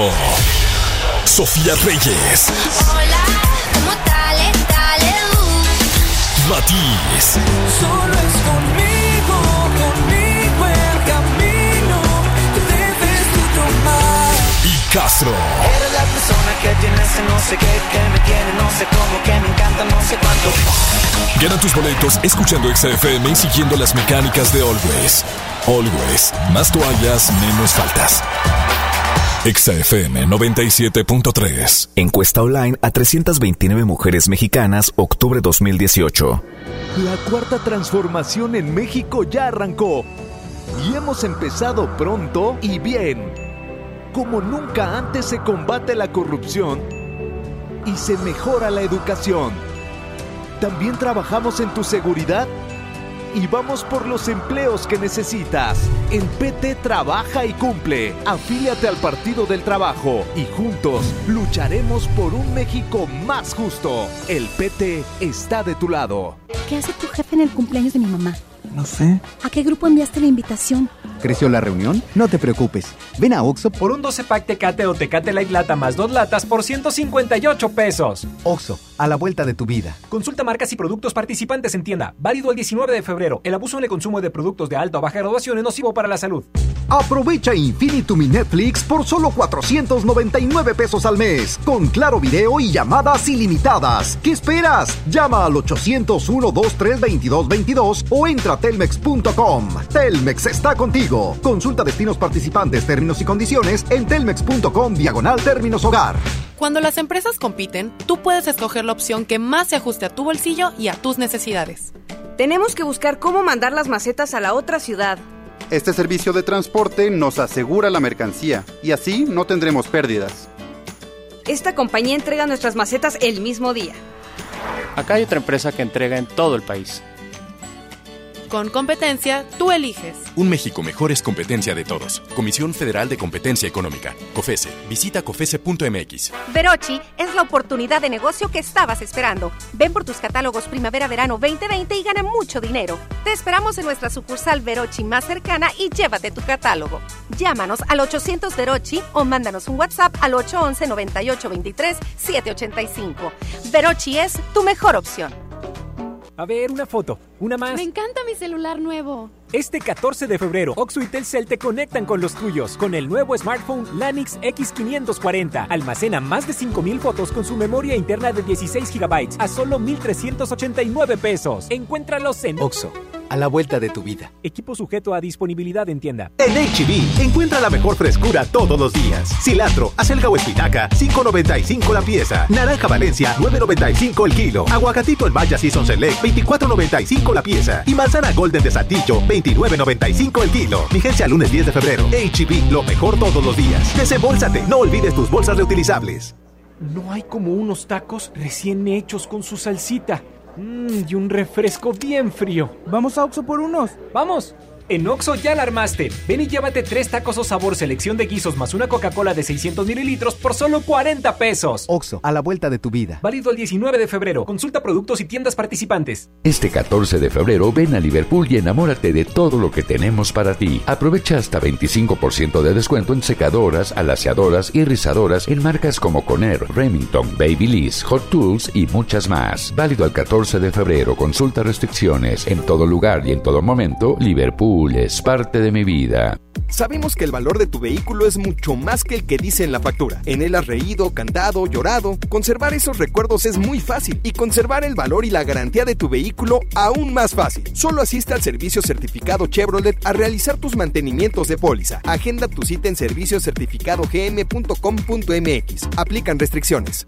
Speaker 5: Sofía Reyes.
Speaker 47: Hola, ¿cómo tal? Dale,
Speaker 5: Matiz.
Speaker 7: Solo
Speaker 5: Castro.
Speaker 7: Eres la persona que tiene ese no sé qué, que me tiene no sé cómo, que me encanta no sé cuánto.
Speaker 5: Gana tus boletos escuchando XFM y siguiendo las mecánicas de Always. Always, más toallas, menos faltas. XFM 97.3.
Speaker 6: Encuesta online a 329 mujeres mexicanas, octubre 2018.
Speaker 10: La cuarta transformación en México ya arrancó. Y hemos empezado pronto y bien. Como nunca antes se combate la corrupción y se mejora la educación. También trabajamos en tu seguridad y vamos por los empleos que necesitas. En PT trabaja y cumple. Afíliate al Partido del Trabajo y juntos lucharemos por un México más justo. El PT está de tu lado.
Speaker 50: ¿Qué hace tu jefe en el cumpleaños de mi mamá?
Speaker 51: No sé.
Speaker 50: ¿A qué grupo enviaste la invitación?
Speaker 51: ¿Creció la reunión? No te preocupes. Ven a Oxo
Speaker 38: Por un 12 pack Tecate o Tecate Light Lata más dos latas por 158 pesos.
Speaker 51: Oxo, a la vuelta de tu vida.
Speaker 38: Consulta marcas y productos participantes en tienda. Válido el 19 de febrero. El abuso en el consumo de productos de alta o baja graduación es nocivo para la salud.
Speaker 22: Aprovecha Infinitum y Netflix por solo 499 pesos al mes, con claro video y llamadas ilimitadas. ¿Qué esperas? Llama al 801-232222 o entra a telmex.com. Telmex está contigo. Consulta destinos participantes, términos y condiciones en telmex.com diagonal términos hogar.
Speaker 52: Cuando las empresas compiten, tú puedes escoger la opción que más se ajuste a tu bolsillo y a tus necesidades.
Speaker 15: Tenemos que buscar cómo mandar las macetas a la otra ciudad.
Speaker 53: Este servicio de transporte nos asegura la mercancía y así no tendremos pérdidas.
Speaker 15: Esta compañía entrega nuestras macetas el mismo día.
Speaker 54: Acá hay otra empresa que entrega en todo el país.
Speaker 52: Con competencia, tú eliges.
Speaker 55: Un México mejor es competencia de todos. Comisión Federal de Competencia Económica. COFESE. Visita COFESE.mx.
Speaker 41: Verochi es la oportunidad de negocio que estabas esperando. Ven por tus catálogos Primavera-Verano 2020 y gana mucho dinero. Te esperamos en nuestra sucursal Verochi más cercana y llévate tu catálogo. Llámanos al 800 Verochi o mándanos un WhatsApp al 811 9823 785. Verochi es tu mejor opción.
Speaker 38: A ver, una foto, una más.
Speaker 50: Me encanta mi celular nuevo.
Speaker 38: Este 14 de febrero, Oxo y Telcel te conectan con los tuyos con el nuevo smartphone Lanix X540. Almacena más de 5000 fotos con su memoria interna de 16 GB a solo 1389 pesos. Encuéntralos en
Speaker 51: Oxo,
Speaker 56: a la vuelta de tu vida.
Speaker 38: Equipo sujeto a disponibilidad en tienda.
Speaker 24: En HB, encuentra la mejor frescura todos los días. Cilantro, acelga o espinaca, 5.95 la pieza. Naranja Valencia, 9.95 el kilo. Aguacatito el Maya Season Select, 24.95 la pieza. Y manzana Golden de Saltillo, 29.95 el kilo. Vigencia lunes 10 de febrero. HB, lo mejor todos los días. Desembolsate, no olvides tus bolsas reutilizables.
Speaker 38: No hay como unos tacos recién hechos con su salsita. Mmm, y un refresco bien frío.
Speaker 57: Vamos a Oxo por unos.
Speaker 38: ¡Vamos! En Oxo ya la armaste. Ven y llévate tres tacos o sabor selección de guisos más una Coca-Cola de 600 mililitros por solo 40 pesos.
Speaker 22: Oxo, a la vuelta de tu vida.
Speaker 38: Válido el 19 de febrero. Consulta productos y tiendas participantes.
Speaker 42: Este 14 de febrero ven a Liverpool y enamórate de todo lo que tenemos para ti. Aprovecha hasta 25% de descuento en secadoras, alaciadoras y rizadoras en marcas como Conair, Remington, Babyliss, Hot Tools y muchas más. Válido al 14 de febrero. Consulta restricciones. En todo lugar y en todo momento, Liverpool es parte de mi vida.
Speaker 10: Sabemos que el valor de tu vehículo es mucho más que el que dice en la factura. En él has reído, cantado, llorado. Conservar esos recuerdos es muy fácil y conservar el valor y la garantía de tu vehículo aún más fácil. Solo asiste al servicio certificado Chevrolet a realizar tus mantenimientos de póliza. Agenda tu cita en serviciocertificadogm.com.mx. Aplican restricciones.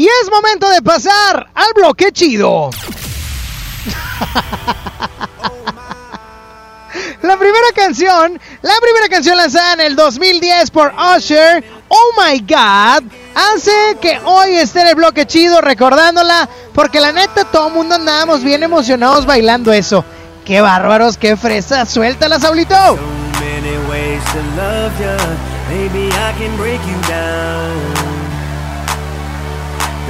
Speaker 2: Y es momento de pasar al bloque chido. La primera canción, la primera canción lanzada en el 2010 por Usher, Oh My God, hace que hoy esté en el bloque chido recordándola, porque la neta todo el mundo andábamos bien emocionados bailando eso. Qué bárbaros, qué fresa, suéltala, Saulito.
Speaker 58: So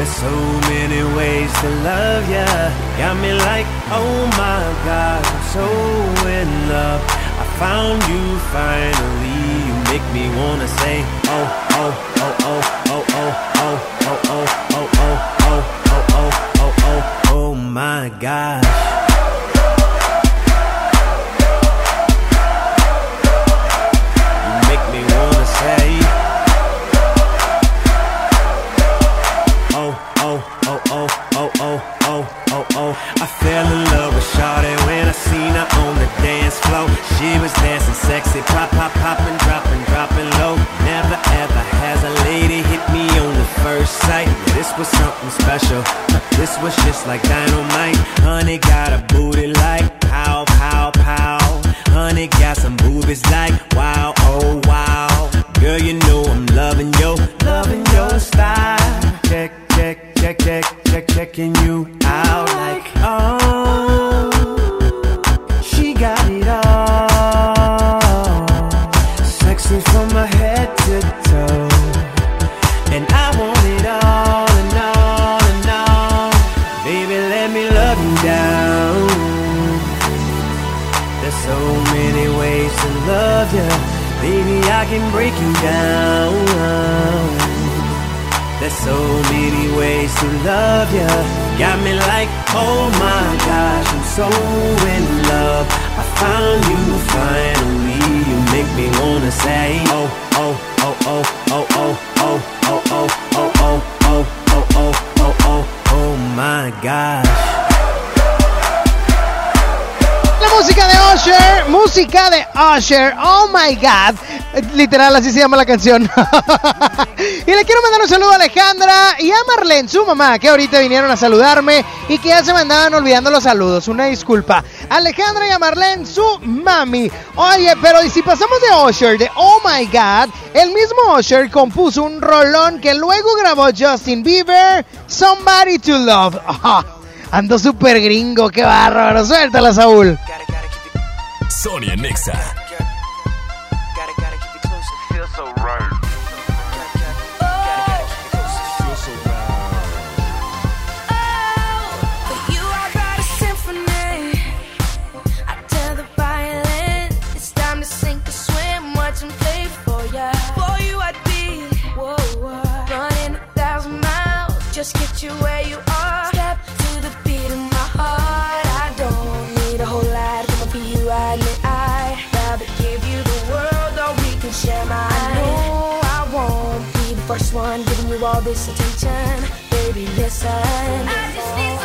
Speaker 58: There's so many ways to love ya. Got me like, oh my God, I'm so in love. I found you finally. You make me wanna say, oh, oh, oh, oh, oh, oh, oh, oh, oh, oh, oh, oh, oh, oh, oh, oh, oh my gosh. Oh, oh, oh, oh, oh, oh, oh. I fell in love with Shawty when I seen her on the dance floor. She was dancing sexy, pop, pop, popping, dropping, dropping low. Never ever has a lady hit me on the first sight. This was something special. This was just like dynamite. Honey got a booty like pow, pow, pow. Honey got some boobies like wow, oh wow. Girl, you know I'm loving your, loving your style. Check, check, check, check, check, checking you out like oh, ways to love you. Got me like, oh my gosh, I'm so in love. I found you finally. You make me wanna say, oh, oh, oh, oh, oh, oh, oh, oh, oh, oh, oh, oh, oh, oh, oh, oh, oh my gosh.
Speaker 2: Música de Usher, música de Usher, oh my god. Eh, Literal, así se llama la canción. y le quiero mandar un saludo a Alejandra y a Marlene, su mamá, que ahorita vinieron a saludarme y que ya se me andaban olvidando los saludos. Una disculpa. Alejandra y a Marlene, su mami. Oye, pero ¿y si pasamos de Usher, de Oh My God? El mismo Usher compuso un rolón que luego grabó Justin Bieber, Somebody to Love. Ajá, ando súper gringo, qué bárbaro. Suéltala, Saúl.
Speaker 5: Sonia Nexa.
Speaker 37: Just get you where you are. Step to the beat of my heart. I don't need a whole lot. Come for you, I admit I rather give you the world, or we can share my. I know I won't be the first one giving you all this attention, baby. Listen. I just need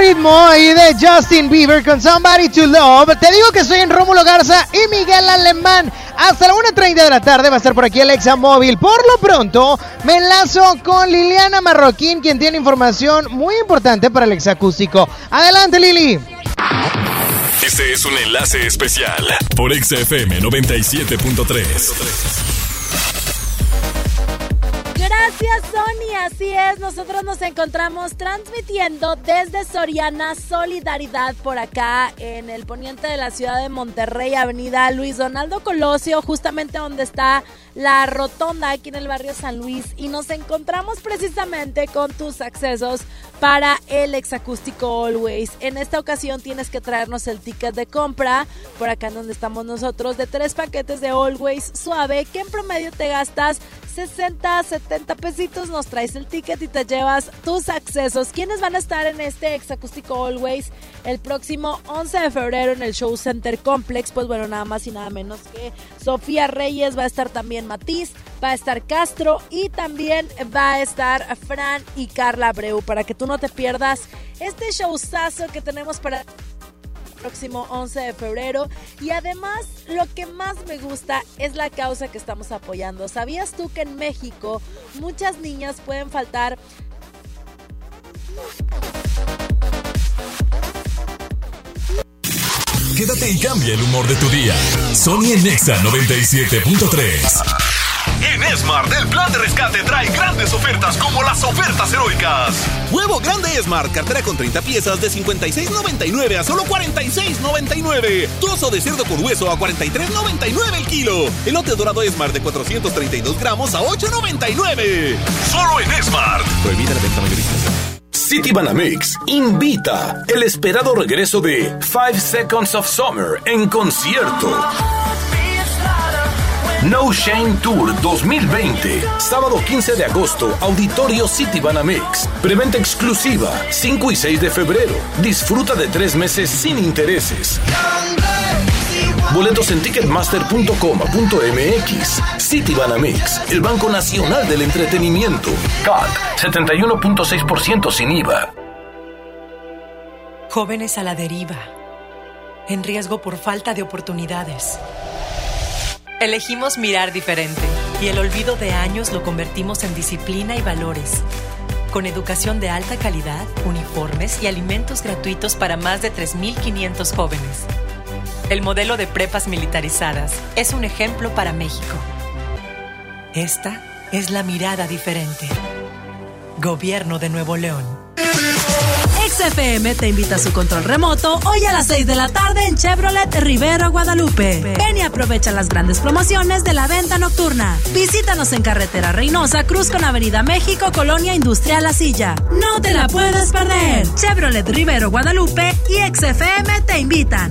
Speaker 2: ritmo ahí de Justin Bieber con Somebody to Love. Te digo que estoy en Rómulo Garza y Miguel Alemán. Hasta la 1.30 de la tarde va a estar por aquí Alexa Móvil. Por lo pronto, me enlazo con Liliana Marroquín, quien tiene información muy importante para el exacústico. Adelante, Lili.
Speaker 5: Este es un enlace especial por XFM 97.3.
Speaker 16: Gracias, Sony. Así es, nosotros nos encontramos transmitiendo desde Soriana Solidaridad por acá en el poniente de la ciudad de Monterrey, Avenida Luis Donaldo Colosio, justamente donde está la rotonda aquí en el barrio San Luis. Y nos encontramos precisamente con tus accesos para el exacústico Always. En esta ocasión tienes que traernos el ticket de compra por acá en donde estamos nosotros de tres paquetes de Always suave que en promedio te gastas 60, 70 pesitos, nos traes el ticket y te llevas tus accesos. ¿Quiénes van a estar en este exacústico Always el próximo 11 de febrero en el Show Center Complex? Pues bueno, nada más y nada menos que Sofía Reyes, va a estar también Matiz, va a estar Castro y también va a estar Fran y Carla Abreu para que tú no te pierdas este showzazo que tenemos para próximo 11 de febrero. Y además, lo que más me gusta es la causa que estamos apoyando. ¿Sabías tú que en México muchas niñas pueden faltar
Speaker 5: quédate y cambia el humor de tu día. Sony en Nexa 97.3.
Speaker 59: En Smart, el plan de rescate trae grandes ofertas como las ofertas heroicas.
Speaker 24: Huevo grande Smart, cartera con 30 piezas de 56.99 a solo 46.99. Trozo de cerdo con hueso a 43.99 el kilo. Elote dorado Smart de 432 gramos a 8.99.
Speaker 59: Solo en Smart.
Speaker 24: Prohibida la venta mayorista.
Speaker 11: City Banamex invita el esperado regreso de Five Seconds of Summer en concierto. No Shame Tour 2020. Sábado 15 de agosto, Auditorio City Banamex. Preventa exclusiva, 5 y 6 de febrero. Disfruta de tres meses sin intereses. Boletos en ticketmaster.com.mx. City Banamex, el Banco Nacional del Entretenimiento. CAT, 71.6% sin IVA.
Speaker 49: Jóvenes a la deriva. En riesgo por falta de oportunidades. Elegimos mirar diferente y el olvido de años lo convertimos en disciplina y valores. Con educación de alta calidad, uniformes y alimentos gratuitos para más de 3.500 jóvenes. El modelo de prepas militarizadas es un ejemplo para México. Esta es la mirada diferente. Gobierno de Nuevo León.
Speaker 16: XFM te invita a su control remoto hoy a las 6 de la tarde en Chevrolet Rivero, Guadalupe. Ven y aprovecha las grandes promociones de la venta nocturna. Visítanos en Carretera Reynosa, Cruz con Avenida México, Colonia Industrial La Silla. No te la puedes perder. Chevrolet Rivero, Guadalupe y XFM te invitan.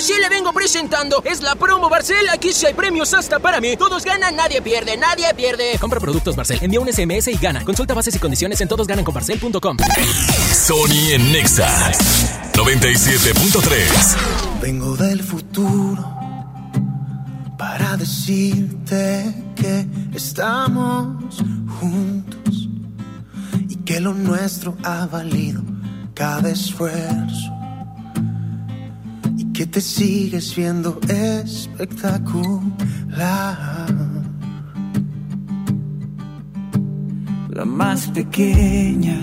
Speaker 50: si le vengo presentando, es la promo Barcel. Aquí sí hay premios hasta para mí. Todos ganan, nadie pierde, nadie pierde.
Speaker 60: Compra productos Barcel, envía un SMS y gana. Consulta bases y condiciones en todosgananconbarcel.com.
Speaker 5: Sony en Nexa 97.3.
Speaker 46: Vengo del futuro para decirte que estamos juntos y que lo nuestro ha valido cada esfuerzo que te sigues viendo espectacular.
Speaker 7: La más pequeña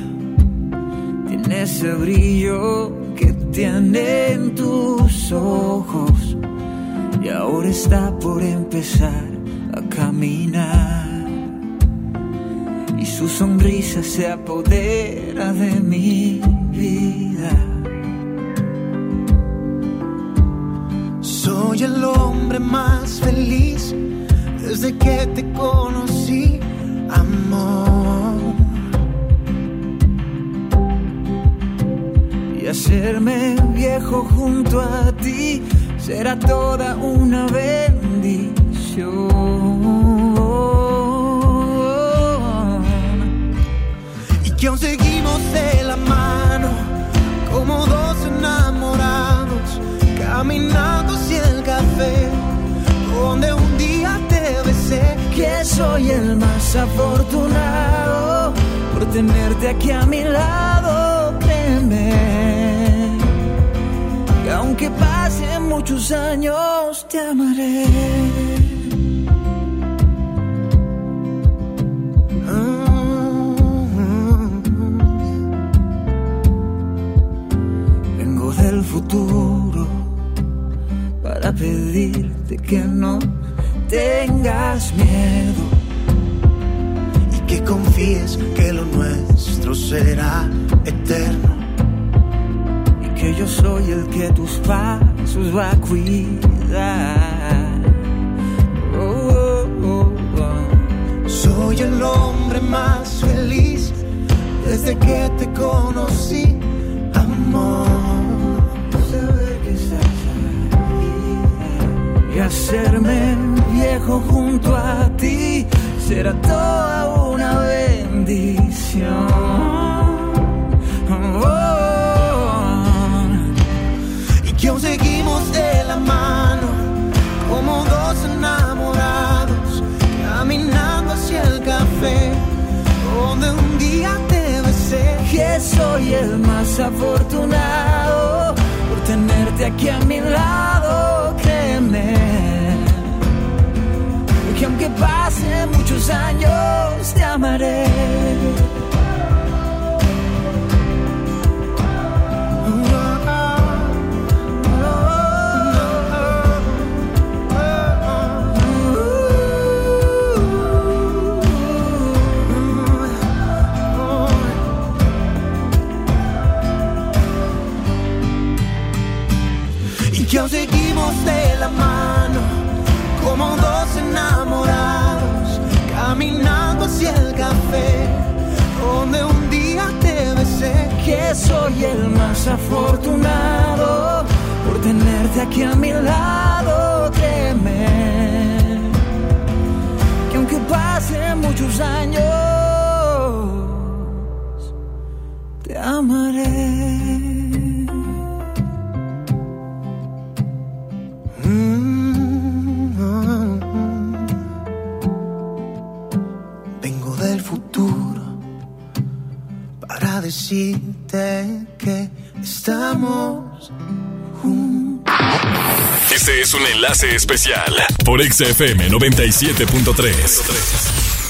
Speaker 7: tiene ese brillo que tienen tus ojos y ahora está por empezar a caminar y su sonrisa se apodera de mi vida.
Speaker 46: Soy el hombre más feliz desde que te conocí, amor.
Speaker 7: Y hacerme viejo junto a ti será toda una bendición.
Speaker 46: Y que aún seguimos de la mano como dos enamorados caminando donde un día te besé.
Speaker 7: Que soy el más afortunado por tenerte aquí a mi lado, créeme. Que aunque pasen muchos años, te amaré. Vengo del futuro pedirte que no tengas miedo
Speaker 46: y que confíes que lo nuestro será eterno.
Speaker 7: y que yo soy el que tus pasos va a cuidar. Oh, oh, oh.
Speaker 46: Soy el hombre más feliz desde que te conocí, amor.
Speaker 7: Hacerme viejo junto a ti será toda una bendición. Oh,
Speaker 46: y que aún seguimos de la mano como dos enamorados caminando hacia el café donde un día te besé
Speaker 7: soy el más afortunado por tenerte aquí a mi lado, créeme. Pasen muchos años, te amaré. Soy el más afortunado por tenerte aquí a mi lado créeme. Que aunque pasen muchos años te amaré. Vengo del futuro para decirte que estamos
Speaker 5: Este es un enlace especial por XFM 97.3.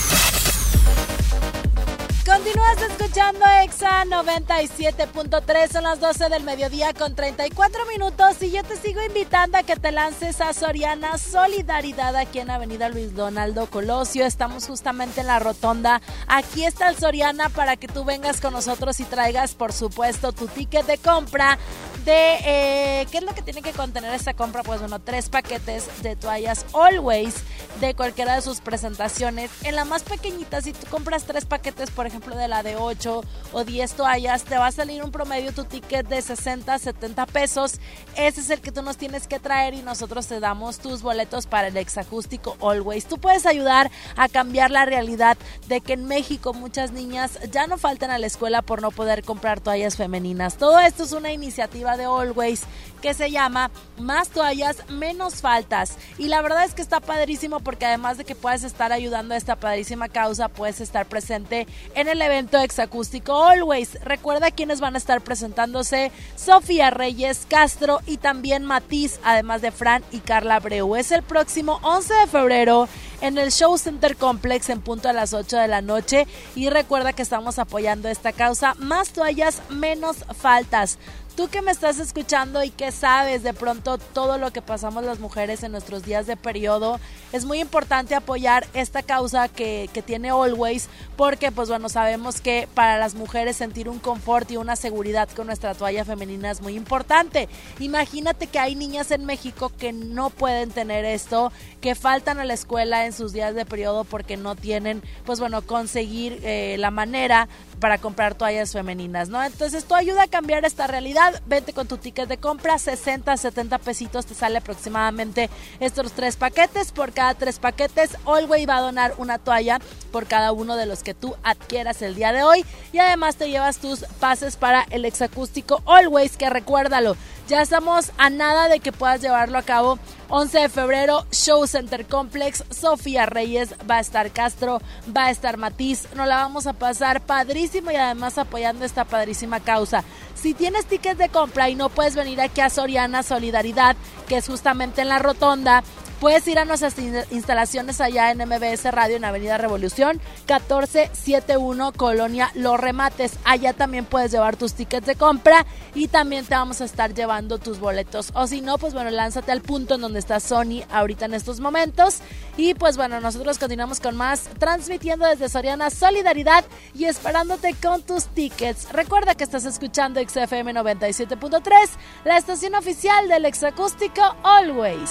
Speaker 16: escuchando Exa 97.3, son las 12 del mediodía con 34 minutos y yo te sigo invitando a que te lances a Soriana Solidaridad aquí en Avenida Luis Donaldo Colosio. Estamos justamente en la rotonda. Aquí está el Soriana para que tú vengas con nosotros y traigas, por supuesto, tu ticket de compra de eh, qué es lo que tiene que contener esta compra pues bueno tres paquetes de toallas always de cualquiera de sus presentaciones en la más pequeñita si tú compras tres paquetes por ejemplo de la de 8 o 10 toallas te va a salir un promedio tu ticket de 60 70 pesos. Ese es el que tú nos tienes que traer y nosotros te damos tus boletos para el exacústico always. Tú puedes ayudar a cambiar la realidad de que en México muchas niñas ya no faltan a la escuela por no poder comprar toallas femeninas. Todo esto es una iniciativa de Always que se llama Más toallas, menos faltas. Y la verdad es que está padrísimo porque además de que puedes estar ayudando a esta padrísima causa, puedes estar presente en el evento exacústico Always. Recuerda quiénes van a estar presentándose: Sofía Reyes, Castro y también Matiz, además de Fran y Carla Breu. Es el próximo 11 de febrero en el Show Center Complex en punto a las 8 de la noche. Y recuerda que estamos apoyando esta causa. Más toallas, menos faltas. Tú que me estás escuchando y que sabes de pronto todo lo que pasamos las mujeres en nuestros días de periodo, es muy importante apoyar esta causa que, que, tiene Always porque pues bueno, sabemos que para las mujeres sentir un confort y una seguridad con nuestra toalla femenina es muy importante. Imagínate que hay niñas en México que no pueden tener esto, que faltan a la escuela en sus días de periodo porque no tienen pues bueno, conseguir eh, la manera para comprar toallas femeninas, ¿no? Entonces tú ayuda a cambiar esta realidad, vente con tu ticket de compra, 60, 70 pesitos te sale aproximadamente estos tres paquetes, por cada tres paquetes Always va a donar una toalla por cada uno de los que tú adquieras el día de hoy y además te llevas tus pases para el exacústico Always, que recuérdalo, ya estamos a nada de que puedas llevarlo a cabo 11 de febrero, Show Center Complex, Sofía Reyes, va a estar Castro, va a estar Matiz, nos la vamos a pasar padrísimo y además apoyando esta padrísima causa. Si tienes tickets de compra y no puedes venir aquí a Soriana Solidaridad, que es justamente en la rotonda, Puedes ir a nuestras instalaciones allá en MBS Radio en Avenida Revolución 1471 Colonia Los Remates. Allá también puedes llevar tus tickets de compra y también te vamos a estar llevando tus boletos. O si no, pues bueno, lánzate al punto en donde está Sony ahorita en estos momentos. Y pues bueno, nosotros continuamos con más transmitiendo desde Soriana Solidaridad y esperándote con tus tickets. Recuerda que estás escuchando XFM 97.3, la estación oficial del exacústico Always.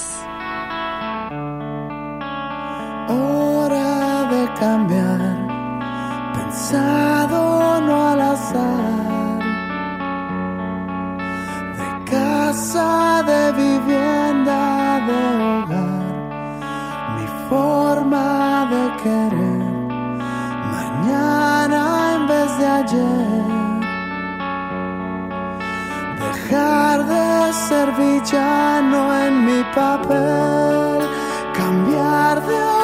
Speaker 7: Cambiar, pensado no al azar. De casa, de vivienda, de hogar, mi forma de querer. Mañana en vez de ayer. Dejar de ser villano en mi papel cambiar de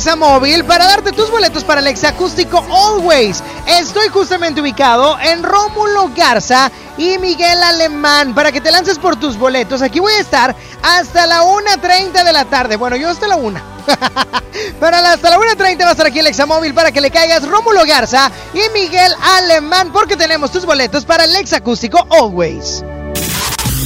Speaker 2: el Examóvil para darte tus boletos para el Exacústico Always. Estoy justamente ubicado en Rómulo Garza y Miguel Alemán para que te lances por tus boletos. Aquí voy a estar hasta la 1.30 de la tarde. Bueno, yo hasta la 1. Pero hasta la 1.30 va a estar aquí el Examóvil para que le caigas Rómulo Garza y Miguel Alemán porque tenemos tus boletos para el Exacústico Always.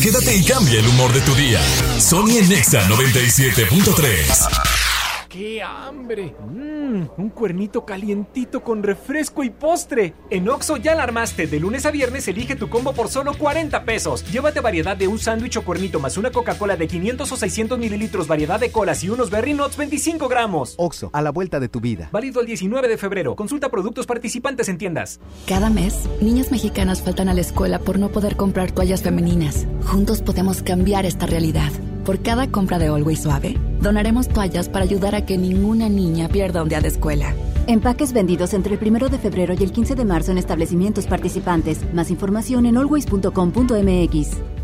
Speaker 5: Quédate y cambia el humor de tu día. Sony en Nexa 97.3.
Speaker 38: ¡Qué hambre! Mmm, un cuernito calientito con refresco y postre. En Oxo ya la armaste. De lunes a viernes elige tu combo por solo 40 pesos. Llévate variedad de un sándwich o cuernito más una Coca-Cola de 500 o 600 mililitros, variedad de colas y unos Berry Nuts 25 gramos.
Speaker 22: Oxo, a la vuelta de tu vida.
Speaker 38: Válido el 19 de febrero. Consulta productos participantes en tiendas.
Speaker 25: Cada mes, niñas mexicanas faltan a la escuela por no poder comprar toallas femeninas. Juntos podemos cambiar esta realidad. Por cada compra de Always Suave, donaremos toallas para ayudar a que ninguna niña pierda un día de escuela.
Speaker 61: Empaques vendidos entre el 1 de febrero y el 15 de marzo en establecimientos participantes. Más información en always.com.mx.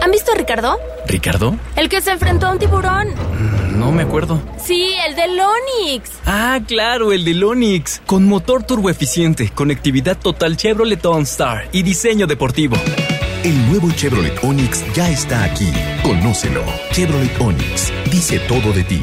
Speaker 37: ¿Han visto a Ricardo?
Speaker 62: ¿Ricardo?
Speaker 37: El que se enfrentó a un tiburón.
Speaker 62: No me acuerdo.
Speaker 37: Sí, el del Onix.
Speaker 62: Ah, claro, el del Onix. Con motor turboeficiente, conectividad total Chevrolet OnStar y diseño deportivo.
Speaker 5: El nuevo Chevrolet Onix ya está aquí. Conócelo. Chevrolet Onix dice todo de ti.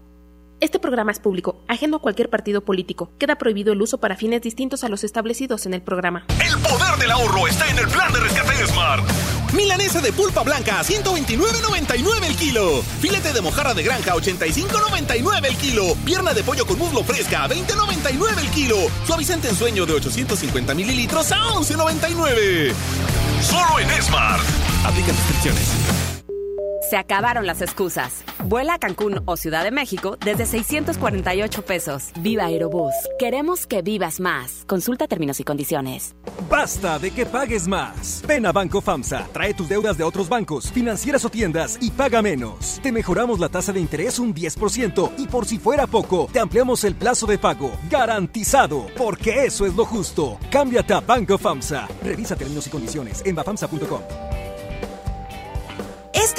Speaker 37: Este programa es público, ajeno a cualquier partido político. Queda prohibido el uso para fines distintos a los establecidos en el programa.
Speaker 63: El poder del ahorro está en el plan de rescate de Smart.
Speaker 24: Milanesa de pulpa blanca a 129.99 el kilo. Filete de mojarra de granja a 85.99 el kilo. Pierna de pollo con muslo fresca a 20.99 el kilo. Suavizante en sueño de 850 mililitros a 11.99.
Speaker 63: Solo en Smart.
Speaker 24: Aplican restricciones.
Speaker 15: Se acabaron las excusas. Vuela a Cancún o Ciudad de México desde 648 pesos. Viva Aerobús. Queremos que vivas más. Consulta términos y condiciones.
Speaker 7: Basta de que pagues más. Ven a Banco FAMSA. Trae tus deudas de otros bancos, financieras o tiendas y paga menos. Te mejoramos la tasa de interés un 10% y por si fuera poco, te ampliamos el plazo de pago. Garantizado. Porque eso es lo justo. Cámbiate a Banco FAMSA. Revisa términos y condiciones en bafamsa.com.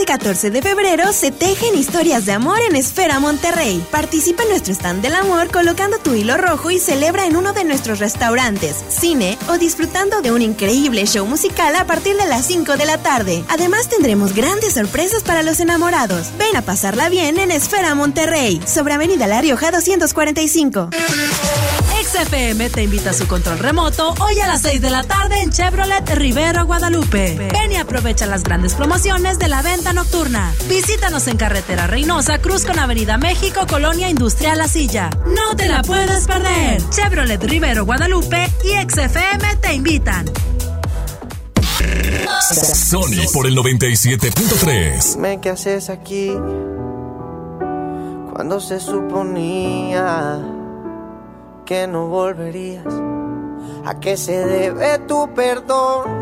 Speaker 13: Este 14 de febrero se tejen historias de amor en Esfera Monterrey. Participa en nuestro stand del amor colocando tu hilo rojo y celebra en uno de nuestros restaurantes, cine o disfrutando de un increíble show musical a partir de las 5 de la tarde. Además tendremos grandes sorpresas para los enamorados. Ven a pasarla bien en Esfera Monterrey, sobre Avenida La Rioja 245.
Speaker 16: XFM te invita a su control remoto hoy a las 6 de la tarde en Chevrolet Rivero Guadalupe. Ven y aprovecha las grandes promociones de la venta nocturna. Visítanos en Carretera Reynosa, Cruz con Avenida México, Colonia Industrial La Silla. No te la puedes perder. Chevrolet Rivero Guadalupe y XFM te invitan.
Speaker 5: Sony por el 97.3.
Speaker 43: Dime qué haces aquí cuando se suponía que no volverías. ¿A qué se debe tu perdón?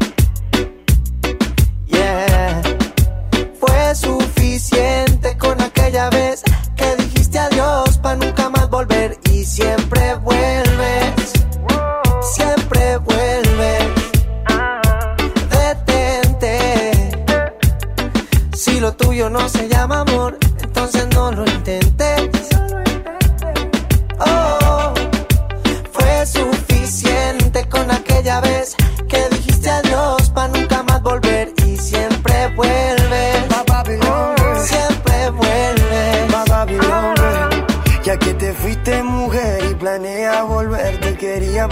Speaker 43: Siempre vuelves. Siempre vuelves. Detente. Si lo tuyo no se llama amor,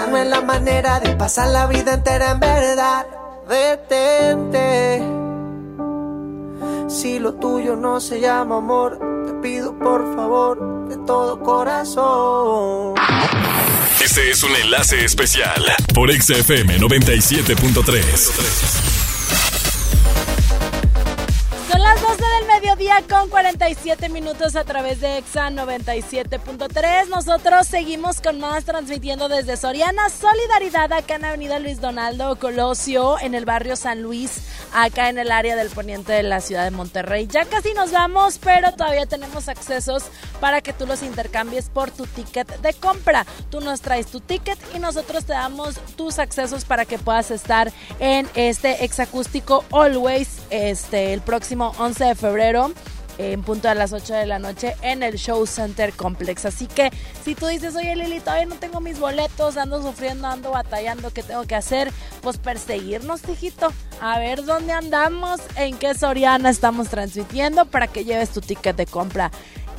Speaker 7: No
Speaker 43: es la manera de pasar la vida entera en verdad. Detente. Si lo tuyo no se llama amor, te pido por favor de todo corazón.
Speaker 5: Este es un enlace especial por XFM 97.3.
Speaker 16: con 47 minutos a través de EXA 97.3. Nosotros seguimos con más transmitiendo desde Soriana Solidaridad acá en Avenida Luis Donaldo Colosio en el barrio San Luis, acá en el área del poniente de la ciudad de Monterrey. Ya casi nos vamos, pero todavía tenemos accesos para que tú los intercambies por tu ticket de compra. Tú nos traes tu ticket y nosotros te damos tus accesos para que puedas estar en este exacústico Always este el próximo 11 de febrero en punto a las 8 de la noche en el Show Center Complex. Así que si tú dices, oye Lili, todavía no tengo mis boletos, ando sufriendo, ando batallando, ¿qué tengo que hacer? Pues perseguirnos, tijito. A ver dónde andamos, en qué Soriana estamos transmitiendo para que lleves tu ticket de compra.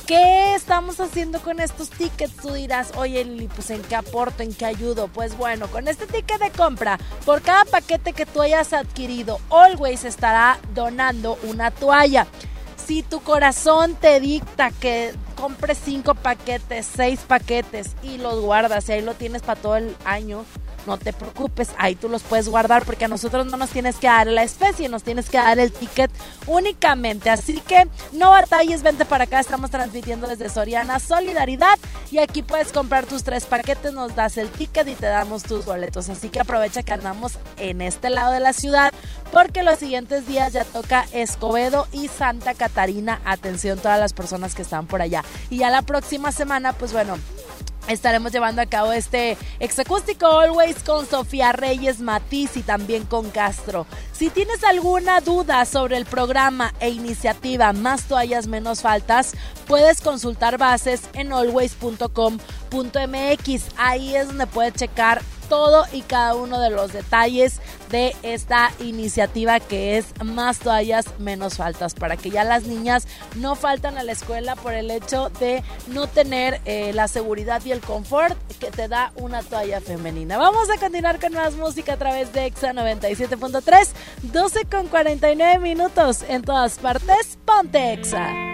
Speaker 16: ¿Qué estamos haciendo con estos tickets? Tú dirás, oye Lili, pues en qué aporto, en qué ayudo. Pues bueno, con este ticket de compra, por cada paquete que tú hayas adquirido, Always estará donando una toalla. Si tu corazón te dicta que compres cinco paquetes, seis paquetes y los guardas y ahí lo tienes para todo el año, no te preocupes, ahí tú los puedes guardar porque a nosotros no nos tienes que dar la especie, nos tienes que dar el ticket únicamente. Así que no batalles, vente para acá, estamos transmitiendo desde Soriana Solidaridad y aquí puedes comprar tus tres paquetes, nos das el ticket y te damos tus boletos. Así que aprovecha que andamos en este lado de la ciudad porque los siguientes días ya toca Escobedo y Santa Catarina. Atención todas las personas que están por allá. Y ya la próxima semana, pues bueno, Estaremos llevando a cabo este exacústico Always con Sofía Reyes Matiz y también con Castro. Si tienes alguna duda sobre el programa e iniciativa Más toallas menos faltas, puedes consultar bases en always.com.mx. Ahí es donde puedes checar todo y cada uno de los detalles de esta iniciativa que es más toallas menos faltas para que ya las niñas no faltan a la escuela por el hecho de no tener eh, la seguridad y el confort que te da una toalla femenina. Vamos a continuar con más música a través de EXA 97.3, 12 con 49 minutos en todas partes. Ponte EXA.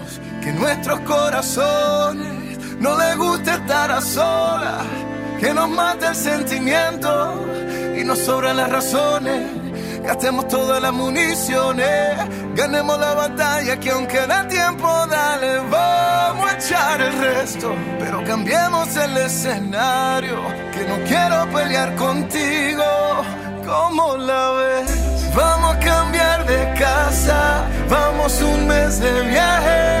Speaker 64: que nuestros corazones no les gusta estar a solas. Que nos mate el sentimiento y nos sobran las razones. Gastemos todas las municiones, ganemos la batalla que aunque da tiempo, dale, vamos a echar el resto. Pero cambiemos el escenario, que no quiero pelear contigo, ¿cómo la ves? Vamos a cambiar de casa, vamos un mes de viaje,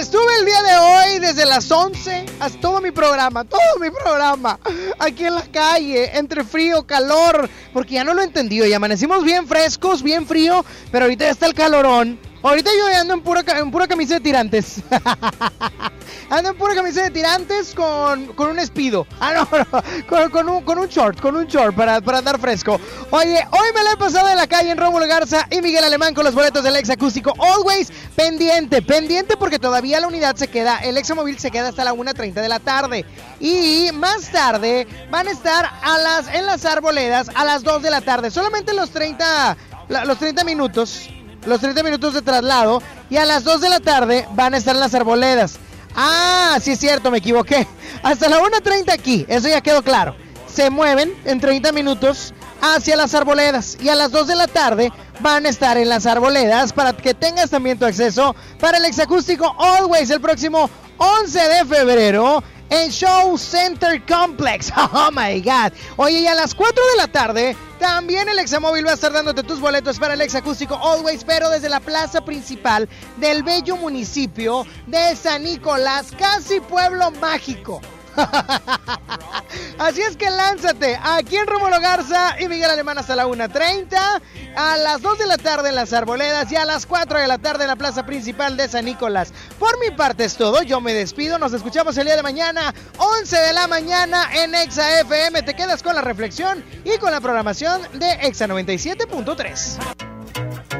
Speaker 2: Estuve el día de hoy desde las 11 hasta todo mi programa, todo mi programa, aquí en la calle, entre frío, calor, porque ya no lo entendí y amanecimos bien frescos, bien frío, pero ahorita ya está el calorón. Ahorita yo ando en pura, en pura camisa de tirantes. ando en pura camisa de tirantes con, con un espido. Ah, no, no, con, un, con un short, con un short para, para andar fresco. Oye, hoy me la he pasado en la calle en Rómulo Garza y Miguel Alemán con los boletos del ex acústico. Always pendiente, pendiente porque todavía la unidad se queda, el examóvil se queda hasta la 1.30 de la tarde. Y más tarde van a estar a las, en las arboledas a las 2 de la tarde. Solamente los 30, la- los 30 minutos los 30 minutos de traslado y a las 2 de la tarde van a estar en las arboledas. Ah, sí es cierto, me equivoqué. Hasta la 1.30 aquí, eso ya quedó claro. Se mueven en 30 minutos hacia las arboledas y a las 2 de la tarde van a estar en las arboledas para que tengas también tu acceso para el exacústico Always el próximo 11 de febrero en Show Center Complex. Oh my God. Oye, y a las 4 de la tarde, también el Examóvil va a estar dándote tus boletos para el Exacústico Always, pero desde la plaza principal del bello municipio de San Nicolás, casi pueblo mágico. Así es que lánzate aquí en Rómulo Garza y Miguel Alemán hasta la 1.30, a las 2 de la tarde en las Arboledas y a las 4 de la tarde en la plaza principal de San Nicolás. Por mi parte es todo, yo me despido, nos escuchamos el día de mañana, 11 de la mañana en Exa FM. Te quedas con la reflexión y con la programación de Exa 97.3.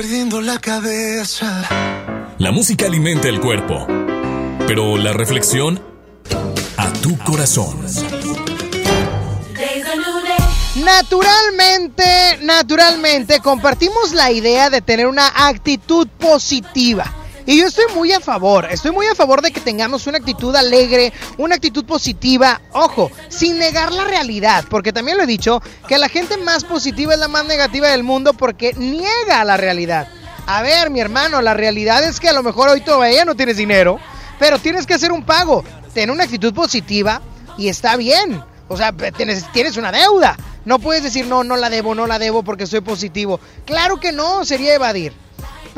Speaker 46: Perdiendo la cabeza.
Speaker 5: La música alimenta el cuerpo, pero la reflexión a tu corazón.
Speaker 2: Naturalmente, naturalmente, compartimos la idea de tener una actitud positiva. Y yo estoy muy a favor, estoy muy a favor de que tengamos una actitud alegre, una actitud positiva, ojo, sin negar la realidad, porque también lo he dicho, que la gente más positiva es la más negativa del mundo porque niega la realidad. A ver, mi hermano, la realidad es que a lo mejor hoy todavía no tienes dinero, pero tienes que hacer un pago. Ten una actitud positiva y está bien. O sea, tienes, tienes una deuda. No puedes decir, no, no la debo, no la debo porque soy positivo. Claro que no, sería evadir.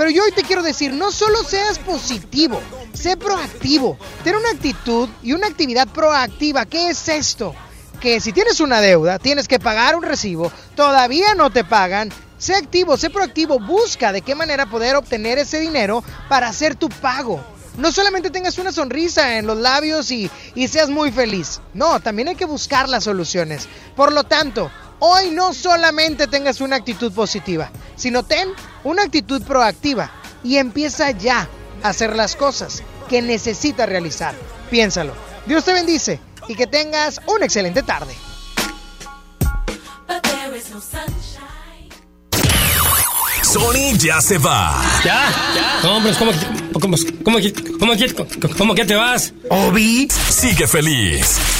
Speaker 2: Pero yo hoy te quiero decir, no solo seas positivo, sé proactivo. Ten una actitud y una actividad proactiva. ¿Qué es esto? Que si tienes una deuda, tienes que pagar un recibo, todavía no te pagan. Sé activo, sé proactivo, busca de qué manera poder obtener ese dinero para hacer tu pago. No solamente tengas una sonrisa en los labios y, y seas muy feliz. No, también hay que buscar las soluciones. Por lo tanto, hoy no solamente tengas una actitud positiva, sino ten una actitud proactiva y empieza ya a hacer las cosas que necesitas realizar. Piénsalo. Dios te bendice y que tengas una excelente tarde.
Speaker 5: Sony ya se va.
Speaker 65: ¿Ya? No, pero ¿cómo, cómo, cómo, cómo, cómo, cómo que te vas?
Speaker 5: Obi sigue feliz.